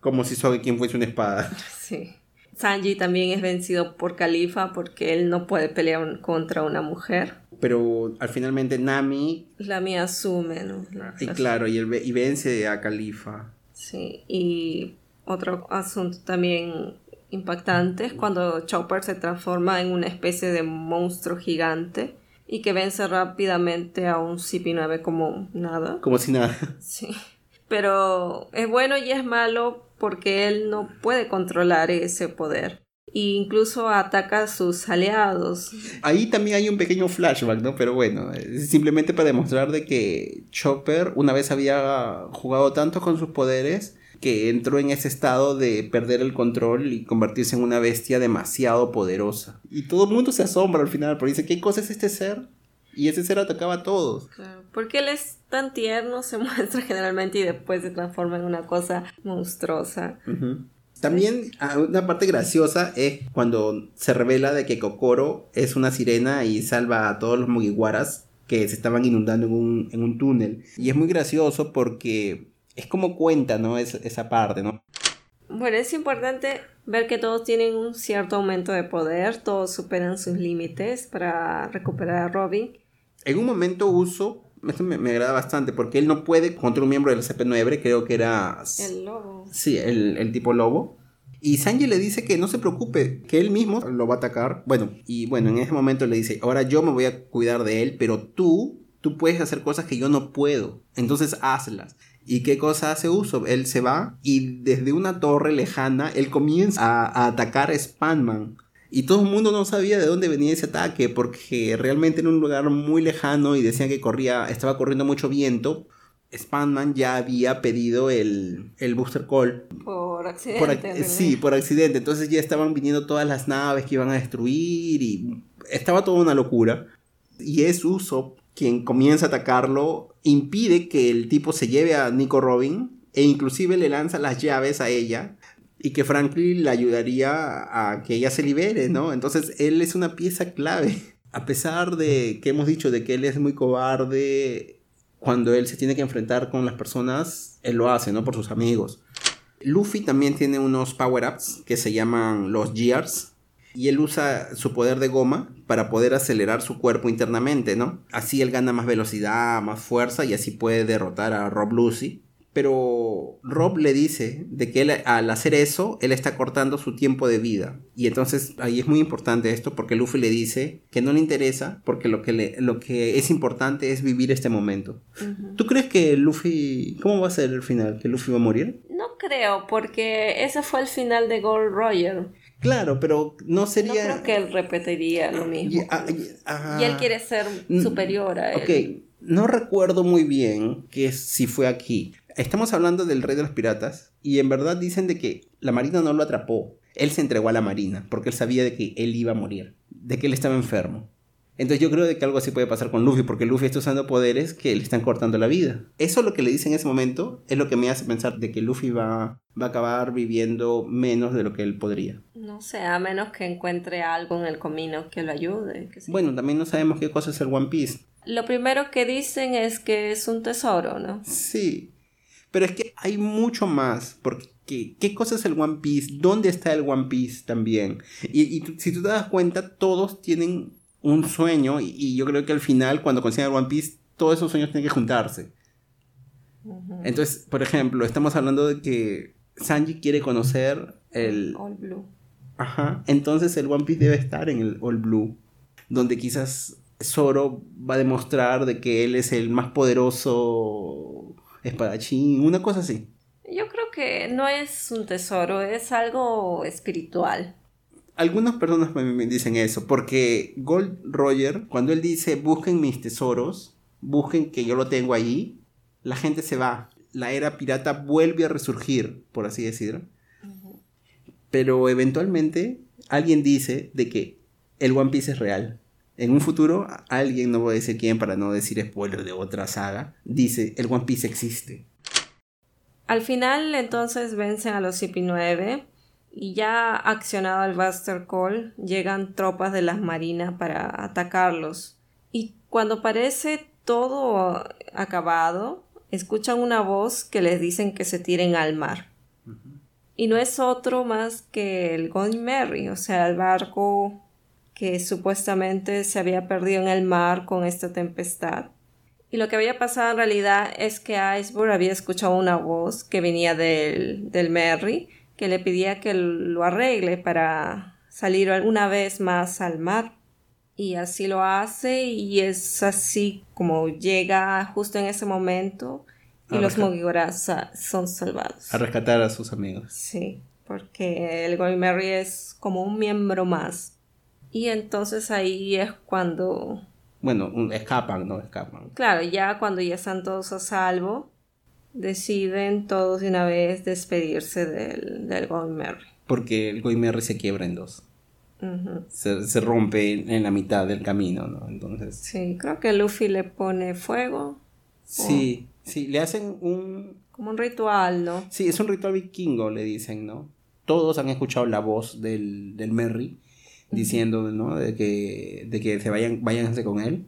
como si Sogeking fuese una espada. (laughs) Sí. Sanji también es vencido por Califa porque él no puede pelear contra una mujer. Pero al finalmente Nami... Nami asume, ¿no? y claro, y, y vence a Califa. Sí, y otro asunto también impactante es cuando Chopper se transforma en una especie de monstruo gigante y que vence rápidamente a un CP9 como nada. Como si nada. Sí. Pero es bueno y es malo porque él no puede controlar ese poder. E incluso ataca a sus aliados. Ahí también hay un pequeño flashback, ¿no? Pero bueno, simplemente para demostrar de que Chopper una vez había jugado tanto con sus poderes que entró en ese estado de perder el control y convertirse en una bestia demasiado poderosa. Y todo el mundo se asombra al final, porque dice, ¿qué cosa es este ser? Y ese ser atacaba a todos. Claro, porque él es tan tierno, se (laughs) muestra generalmente y después se transforma en una cosa monstruosa. También ah, una parte graciosa es cuando se revela de que Kokoro es una sirena y salva a todos los Mugiwaras que se estaban inundando en un, en un túnel. Y es muy gracioso porque es como cuenta, ¿no? Es, esa parte, ¿no? Bueno, es importante ver que todos tienen un cierto aumento de poder, todos superan sus límites para recuperar a Robin. En un momento uso, esto me, agrada bastante, porque él no puede contra un miembro del CP9, creo que era... El lobo. Sí, el, el tipo lobo. Y Sanji le dice que no se preocupe, que él mismo lo va a atacar. Bueno, y bueno, en ese momento le dice, ahora yo me voy a cuidar de él, pero tú, tú puedes hacer cosas que yo no puedo. Entonces hazlas. ¿Y qué cosa hace uso? Él se va y desde una torre lejana él comienza a, a atacar a Spanman. Y todo el mundo no sabía de dónde venía ese ataque porque realmente era un lugar muy lejano y decían que corría, estaba corriendo mucho viento. Spanman ya había pedido el, el booster call. Por accidente. sí, por accidente. Entonces ya estaban viniendo todas las naves que iban a destruir y estaba toda una locura. Y es Usopp quien comienza a atacarlo, impide que el tipo se lleve a Nico Robin e inclusive le lanza las llaves a ella y que Franklin le ayudaría a que ella se libere, ¿no? Entonces él es una pieza clave. A pesar de que hemos dicho de que él es muy cobarde, cuando él se tiene que enfrentar con las personas, él lo hace, ¿no? Por sus amigos. Luffy también tiene unos power-ups que se llaman los Gears. Y él usa su poder de goma para poder acelerar su cuerpo internamente, ¿no? Así él gana más velocidad, más fuerza y así puede derrotar a Rob Lucy. Pero Rob le dice de que él, al hacer eso, él está cortando su tiempo de vida. Y entonces ahí es muy importante esto porque Luffy le dice que no le interesa porque lo que, le, lo que es importante es vivir este momento. ¿Tú crees que Luffy... ¿Cómo va a ser el final? ¿Que Luffy va a morir? No creo porque ese fue el final de Gold Roger. Claro, pero no sería... No creo que él repetiría lo mismo. Ah, y él quiere ser superior a él. Ok, no recuerdo muy bien que si fue aquí. Estamos hablando del rey de los piratas y en verdad dicen de que la marina no lo atrapó. Él se entregó a la marina porque él sabía de que él iba a morir, de que él estaba enfermo. Entonces yo creo de que algo así puede pasar con Luffy porque Luffy está usando poderes que le están cortando la vida. Eso lo que le dice en ese momento es lo que me hace pensar de que Luffy va, va a acabar viviendo menos de lo que él podría. No sé, a menos que encuentre algo en el camino que lo ayude. Bueno, también no sabemos qué cosa es el One Piece. Lo primero que dicen es que es un tesoro, ¿no? Sí, pero es que hay mucho más, porque ¿qué cosa es el One Piece? ¿Dónde está el One Piece también? Y, si tú te das cuenta, todos tienen un sueño y, yo creo que al final, cuando consiguen el One Piece, todos esos sueños tienen que juntarse. Entonces, por ejemplo, estamos hablando de que Sanji quiere conocer el... All Blue. Ajá. Entonces el One Piece debe estar en el All Blue, donde quizás Zoro va a demostrar de que él es el más poderoso espadachín, una cosa así. Yo creo que no es un tesoro, es algo espiritual. Algunas personas me dicen eso, porque Gold Roger, cuando él dice busquen mis tesoros, busquen que yo lo tengo ahí, la gente se va. La era pirata vuelve a resurgir, por así decir. Pero eventualmente alguien dice de que el One Piece es real en un futuro, alguien, no voy a decir quién para no decir spoiler de otra saga, dice, el One Piece existe. Al final, entonces, vencen a los CP9 y ya accionado el Buster Call, llegan tropas de las marinas para atacarlos. Y cuando parece todo acabado, escuchan una voz que les dicen que se tiren al mar. Y no es otro más que el Going Merry, o sea, el barco que supuestamente se había perdido en el mar con esta tempestad. Y lo que había pasado en realidad es que Iceberg había escuchado una voz que venía del, del Merry que le pedía que lo arregle para salir una vez más al mar. Y así lo hace y es así como llega justo en ese momento y los Mugiwaras son salvados. A rescatar a sus amigos. Sí, porque el Going Merry es como un miembro más y entonces ahí es cuando... Bueno, escapan, no escapan. Claro, ya cuando ya están todos a salvo, deciden todos de una vez despedirse del, del Merry. Porque el Merry se quiebra en dos. se, rompe en, la mitad del camino, ¿no? Entonces... Sí, creo que Luffy le pone fuego. Sí, sí, le hacen un... Como un ritual, ¿no? Sí, es un ritual vikingo, le dicen, ¿no? Todos han escuchado la voz del, del Merry diciendo, ¿no? De que, de que se vayan, váyanse con él.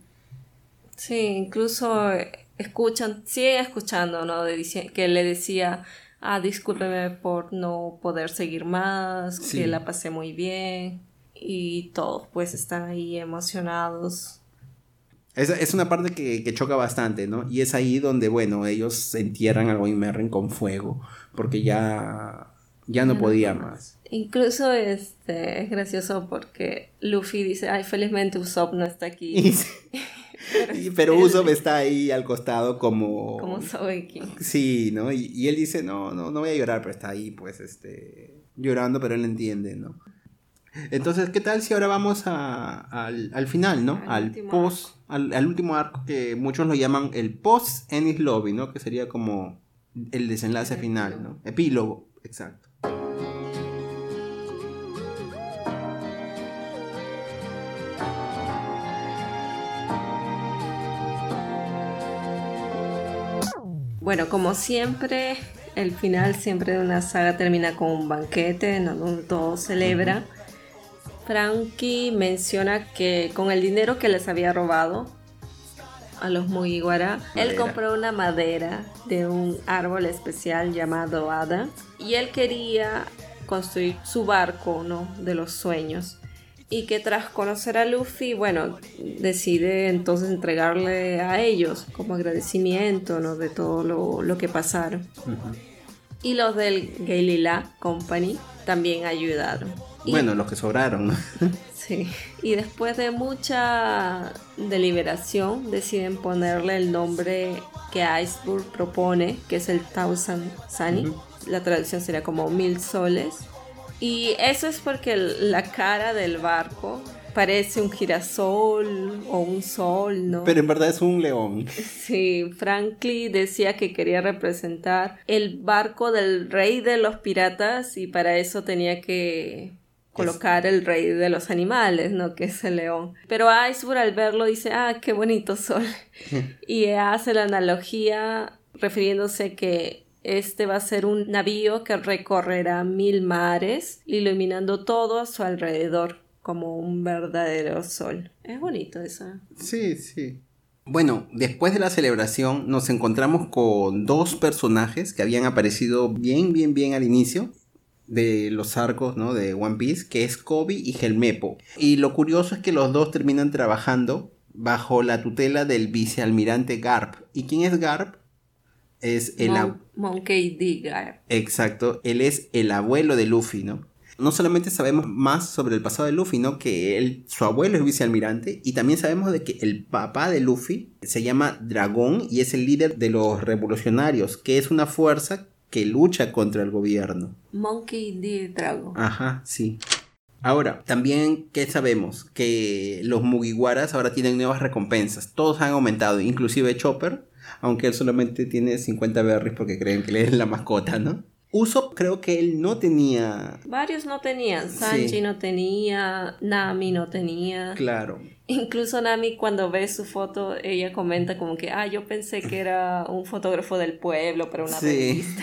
Sí, incluso escuchan, sigue escuchando, ¿no? De, que le decía, ah, discúlpeme por no poder seguir más, que la pasé muy bien. Y todos pues están ahí emocionados. Es, es una parte que, que, choca bastante, ¿no? Y es ahí donde, bueno, ellos entierran al Merrin con fuego, porque ya ya no podía más. Incluso este, es gracioso porque Luffy dice, ay, felizmente Usopp no está aquí. (laughs) (laughs) Pero Usopp está ahí al costado como... Como Sogeking. Sí, ¿no? Y, y él dice, no, no, no voy a llorar, pero está ahí, pues, este, llorando, pero él entiende, ¿no? Entonces, ¿qué tal si ahora vamos a- al, al final, ¿no? Al Al último post, al, al último arco que muchos lo llaman el post Ennis Lobby, ¿no? Que sería como el desenlace El final, ¿no? Epílogo, exacto. Bueno, como siempre, el final siempre de una saga termina con un banquete en donde todo celebra. Frankie menciona que con el dinero que les había robado a los Mugiwara, él compró una madera de un árbol especial llamado Ada y él quería construir su barco, ¿no? De los sueños. Y que tras conocer a Luffy, bueno, decide entonces entregarle a ellos como agradecimiento, ¿no? De todo lo, lo que pasaron. Y los del Galila Company también ayudaron. Y- Bueno, los que sobraron. (laughs) Sí, y después de mucha deliberación deciden ponerle el nombre que Iceberg propone, que es el Thousand Sunny. La traducción sería como mil soles. Y eso es porque la cara del barco parece un girasol o un sol, ¿no? Pero en verdad es un león. Sí, Franklin decía que quería representar el barco del rey de los piratas y para eso tenía que colocar el rey de los animales, ¿no? Que es el león. Pero Iceberg al verlo dice, ah, qué bonito sol. (laughs) y hace la analogía refiriéndose que este va a ser un navío que recorrerá mil mares, iluminando todo a su alrededor como un verdadero sol. Es bonito eso. Sí, sí. Bueno, después de la celebración nos encontramos con dos personajes que habían aparecido bien, bien, bien al inicio de los arcos, ¿no? De One Piece, que es Kobe y Helmepo. Y lo curioso es que los dos terminan trabajando bajo la tutela del vicealmirante Garp. ¿Y quién es Garp? Es el... Mon- Monkey D. Exacto, él es el abuelo de Luffy, ¿no? No solamente sabemos más sobre el pasado de Luffy, ¿no? Que él, su abuelo es vicealmirante y también sabemos de que el papá de Luffy se llama Dragón y es el líder de los revolucionarios, que es una fuerza que lucha contra el gobierno. Monkey D. Dragon. Ajá, sí. Ahora, también, ¿qué sabemos? Que los Mugiwaras ahora tienen nuevas recompensas. Todos han aumentado, inclusive Chopper, aunque él solamente tiene 50 berries porque creen que él es la mascota, ¿no? Usopp creo que él no tenía... Varios no tenían. Sanji Sí. no tenía. Nami no tenía. Claro. Incluso Nami cuando ve su foto, ella comenta como que, ah, yo pensé que era un fotógrafo del pueblo para una Sí. revista.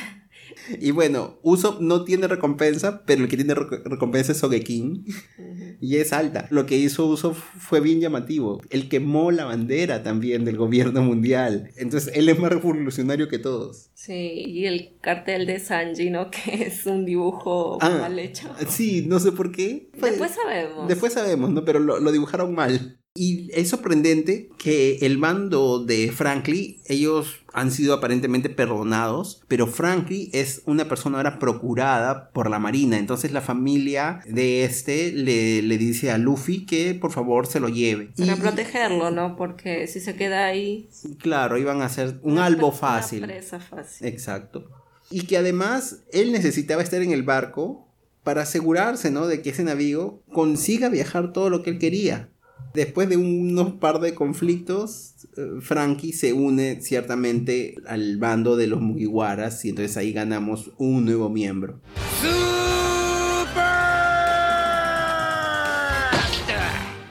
Y bueno, Usopp no tiene recompensa, pero el que tiene rec- recompensa es Sogeking. Ujú. Y es alta. Lo que hizo Usopp fue bien llamativo. Él quemó la bandera también del gobierno mundial. Entonces él es más revolucionario que todos. Sí, y el cartel de Sanji, ¿no? (laughs) Que es un dibujo Ah. mal hecho. Sí, no sé por qué. Después sabemos. Después sabemos, ¿no? Pero lo, lo dibujaron mal. Y es sorprendente que el bando de Franklin, ellos han sido aparentemente perdonados, pero Franklin es una persona ahora procurada por la Marina. Entonces la familia de este le, le dice a Luffy que por favor se lo lleve. Para Y- protegerlo, ¿no? Porque si se queda ahí. Claro, iban a ser un albo fácil. Una presa fácil. Exacto. Y que además él necesitaba estar en el barco para asegurarse, ¿no? De que ese navío consiga viajar todo lo que él quería. Después de unos par de conflictos, eh, Frankie se une ciertamente al bando de los Mugiwaras y entonces ahí ganamos un nuevo miembro.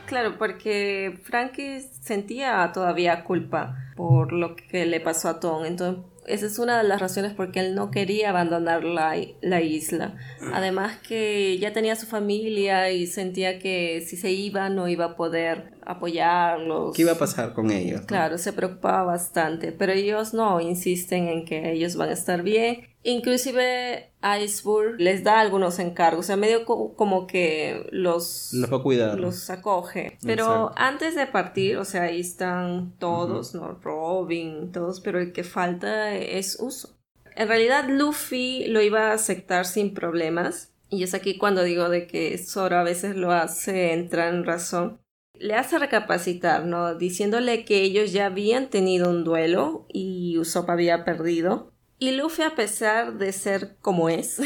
Claro, porque Frankie sentía todavía culpa por lo que le pasó a Tom. Entonces, esa es una de las razones por qué él no quería abandonar la, la isla. Además que ya tenía su familia y sentía que si se iba no iba a poder apoyarlos. ¿Qué iba a pasar con ellos? Claro, se preocupaba bastante, pero ellos no insisten en que ellos van a estar bien. Inclusive Iceberg les da algunos encargos, o sea, medio co- como que los, Los va a cuidar. los acoge. Pero Exacto. antes de partir, o sea, ahí están todos, ¿no? Robin, todos, pero el que falta es Uso. En realidad Luffy lo iba a aceptar sin problemas. Y es aquí cuando digo de que Zoro a veces lo hace entrar en razón. Le hace recapacitar, ¿no? Diciéndole que ellos ya habían tenido un duelo y Usopp había perdido. Y Luffy, a pesar de ser como es,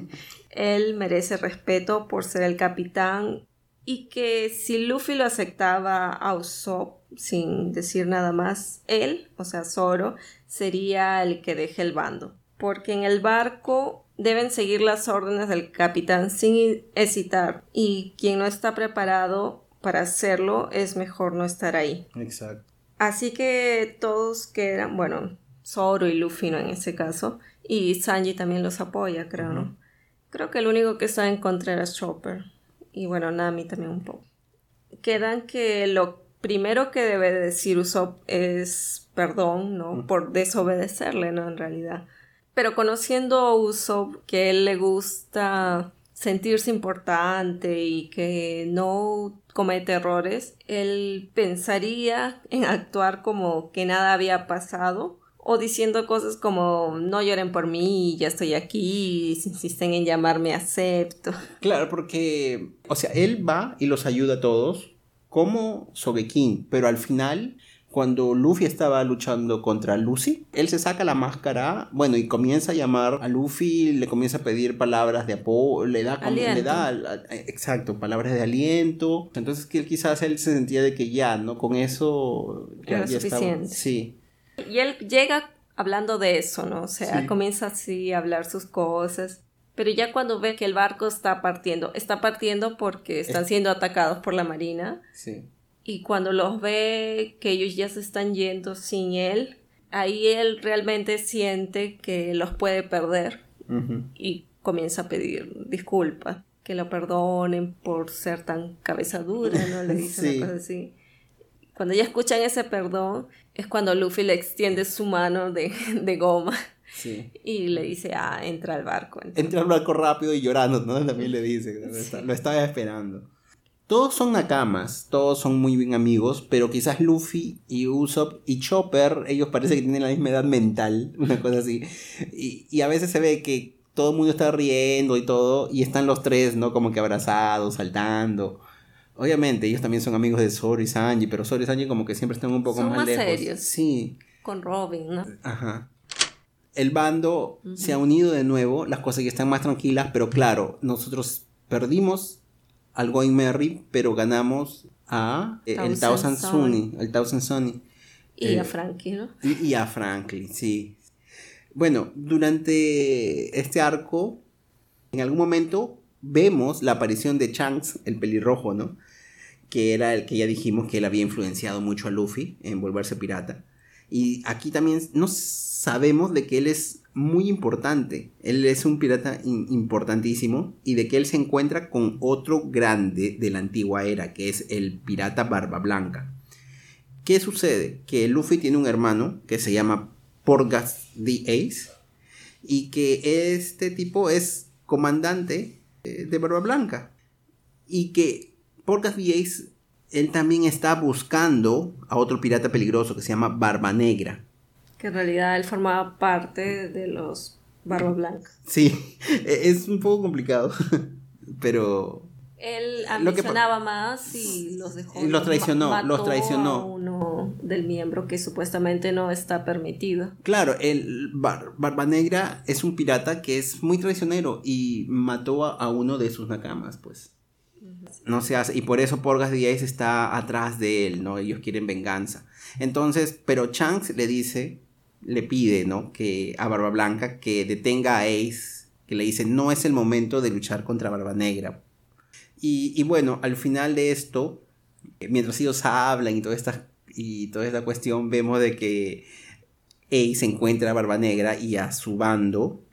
(laughs) él merece respeto por ser el capitán y que si Luffy lo aceptaba a Usopp sin decir nada más, él, o sea, Zoro, sería el que deje el bando. Porque en el barco deben seguir las órdenes del capitán sin hesitar y quien no está preparado para hacerlo es mejor no estar ahí. Exacto. Así que todos quedan, bueno, Zoro y Luffy no en ese caso, y Sanji también los apoya, creo, ¿no? Creo que el único que está en contra era Chopper, y bueno, Nami también un poco. Quedan que lo primero que debe decir Usopp es perdón, ¿no? Por desobedecerle, ¿no? En realidad. Pero conociendo a Usopp, que él le gusta sentirse importante y que no comete errores, él pensaría en actuar como que nada había pasado o diciendo cosas como no lloren por mí, ya estoy aquí, si insisten en llamarme acepto. Claro, porque, o sea, él va y los ayuda a todos como Sogekin, pero al final cuando Luffy estaba luchando contra Lucy, él se saca la máscara, bueno, y comienza a llamar a Luffy, le comienza a pedir palabras de apoyo, le da, le da, exacto, palabras de aliento. Entonces que quizás él se sentía de que ya, ¿no? Con eso ya, Era suficiente. sí. Y él llega hablando de eso, ¿no? O sea, comienza así a hablar sus cosas. Pero ya cuando ve que el barco está partiendo, está partiendo porque están siendo atacados por la marina. Sí y cuando los ve que ellos ya se están yendo sin él, ahí él realmente siente que los puede perder y comienza a pedir disculpas, que lo perdonen por ser tan cabeza dura, ¿no? Le dice una cosa así. Cuando ya escuchan ese perdón, es cuando Luffy le extiende su mano de, goma. Y le dice, ah, entra al barco. Entra, al barco rápido y llorando, ¿no? También le dice, lo estaba esperando. Todos son nakamas, todos son muy bien amigos, pero quizás Luffy y Usopp y Chopper, ellos parece que tienen la misma edad mental, (laughs) una cosa así. Y, a veces se ve que todo el mundo está riendo y todo, y están los tres, ¿no? Como que abrazados, saltando. Obviamente, ellos también son amigos de Zoro y Sanji, pero Zoro y Sanji como que siempre están un poco más, lejos. serios. Sí. Con Robin, ¿no? Ajá. El bando se ha unido de nuevo, las cosas ya están más tranquilas, pero claro, nosotros perdimos al Going Merry, pero ganamos a eh, el Thousand Sunny, el Thousand Sunny. Y a eh, Frankie, ¿no? Y, a Franklin, sí. Bueno, durante este arco, en algún momento vemos la aparición de Shanks, el pelirrojo, ¿no? Que era el que ya dijimos que él había influenciado mucho a Luffy en volverse pirata. Y aquí también no sabemos de que él es muy importante. Él es un pirata importantísimo y de que él se encuentra con otro grande de la antigua era, que es el pirata Barba Blanca. ¿Qué sucede? Que Luffy tiene un hermano que se llama Porgas the Ace y que este tipo es comandante eh, de Barba Blanca y que Porgas the Ace él también está buscando a otro pirata peligroso que se llama Barba Negra que en realidad él formaba parte de los Barba Blanca. Sí, e-, es un poco complicado, (laughs) pero... Él ambicionaba más y los dejó. Los traicionó, los traicionó. uno del miembro que supuestamente no está permitido. Claro, el Barba Negra es un pirata que es muy traicionero y mató a, uno de sus nakamas, pues. No se hace, y por eso Porgas Díaz está atrás de él, ¿no? Ellos quieren venganza. Entonces, pero Shanks le dice le pide, ¿no? Que a Barba Blanca que detenga a Ace, que le dice, no es el momento de luchar contra Barba Negra. Y, bueno, al final de esto, mientras ellos hablan y toda esta, y toda esta cuestión, vemos de que Ace encuentra a Barba Negra y a su bando,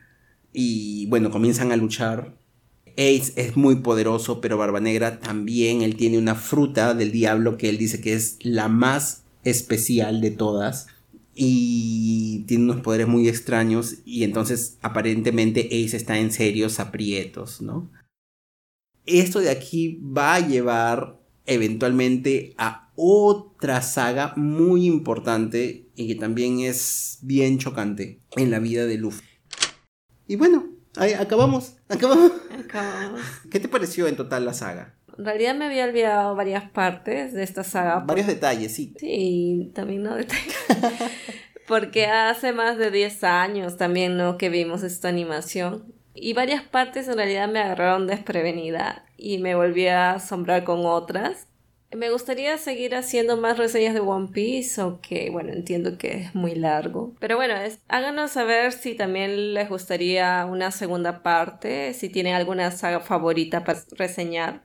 y bueno, comienzan a luchar. Ace es muy poderoso, pero Barba Negra también, él tiene una fruta del diablo que él dice que es la más especial de todas y tiene unos poderes muy extraños y entonces aparentemente Ace está en serios aprietos, ¿no? Esto de aquí va a llevar eventualmente a otra saga muy importante y que también es bien chocante en la vida de Luffy, Y bueno, ahí acabamos, acabamos. Acabamos. ¿Qué te pareció en total la saga? En realidad me había olvidado varias partes de esta saga. Varios detalles, sí. Sí, también no detalles. (laughs) Porque hace más de 10 años también, ¿no? Que vimos esta animación. Y varias partes en realidad me agarraron desprevenida y me volví a asombrar con otras. Me gustaría seguir haciendo más reseñas de One Piece, aunque bueno, entiendo que es muy largo. Pero bueno, es, háganos saber si también les gustaría una segunda parte, si tienen alguna saga favorita para reseñar.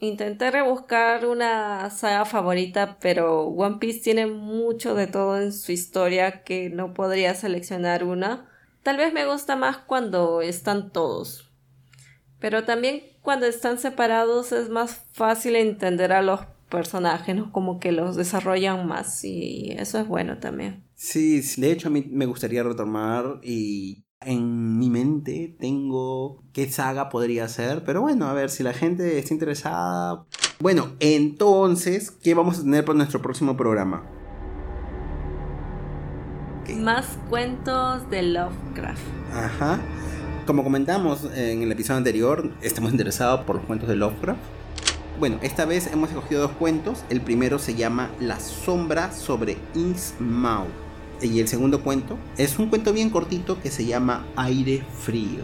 Intenté rebuscar una saga favorita, pero One Piece tiene mucho de todo en su historia que no podría seleccionar una. Tal vez me gusta más cuando están todos. Pero también cuando están separados es más fácil entender a los personajes, ¿no? Como que los desarrollan más y eso es bueno también. Sí, de hecho a mí me gustaría retomar y en mi mente tengo qué saga podría ser, pero bueno, a ver si la gente está interesada. Bueno, entonces, ¿qué vamos a tener para nuestro próximo programa? Más cuentos de Lovecraft. Ajá. Como comentamos en el episodio anterior, estamos interesados por los cuentos de Lovecraft. Bueno, esta vez hemos escogido dos cuentos. El primero se llama La sombra sobre Innsmouth. Y el segundo cuento es un cuento bien cortito que se llama Aire Frío.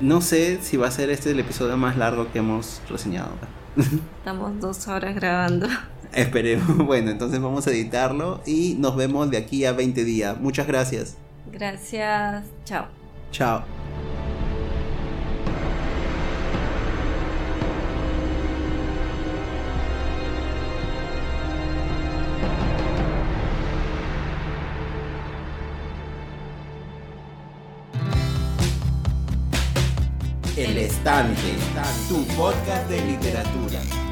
No sé si va a ser este el episodio más largo que hemos reseñado. (laughs) Estamos dos horas grabando. Esperemos. (laughs) Bueno, entonces vamos a editarlo y nos vemos de aquí a 20 días. Muchas gracias. Gracias. Chao. Chao. Tu podcast de literatura.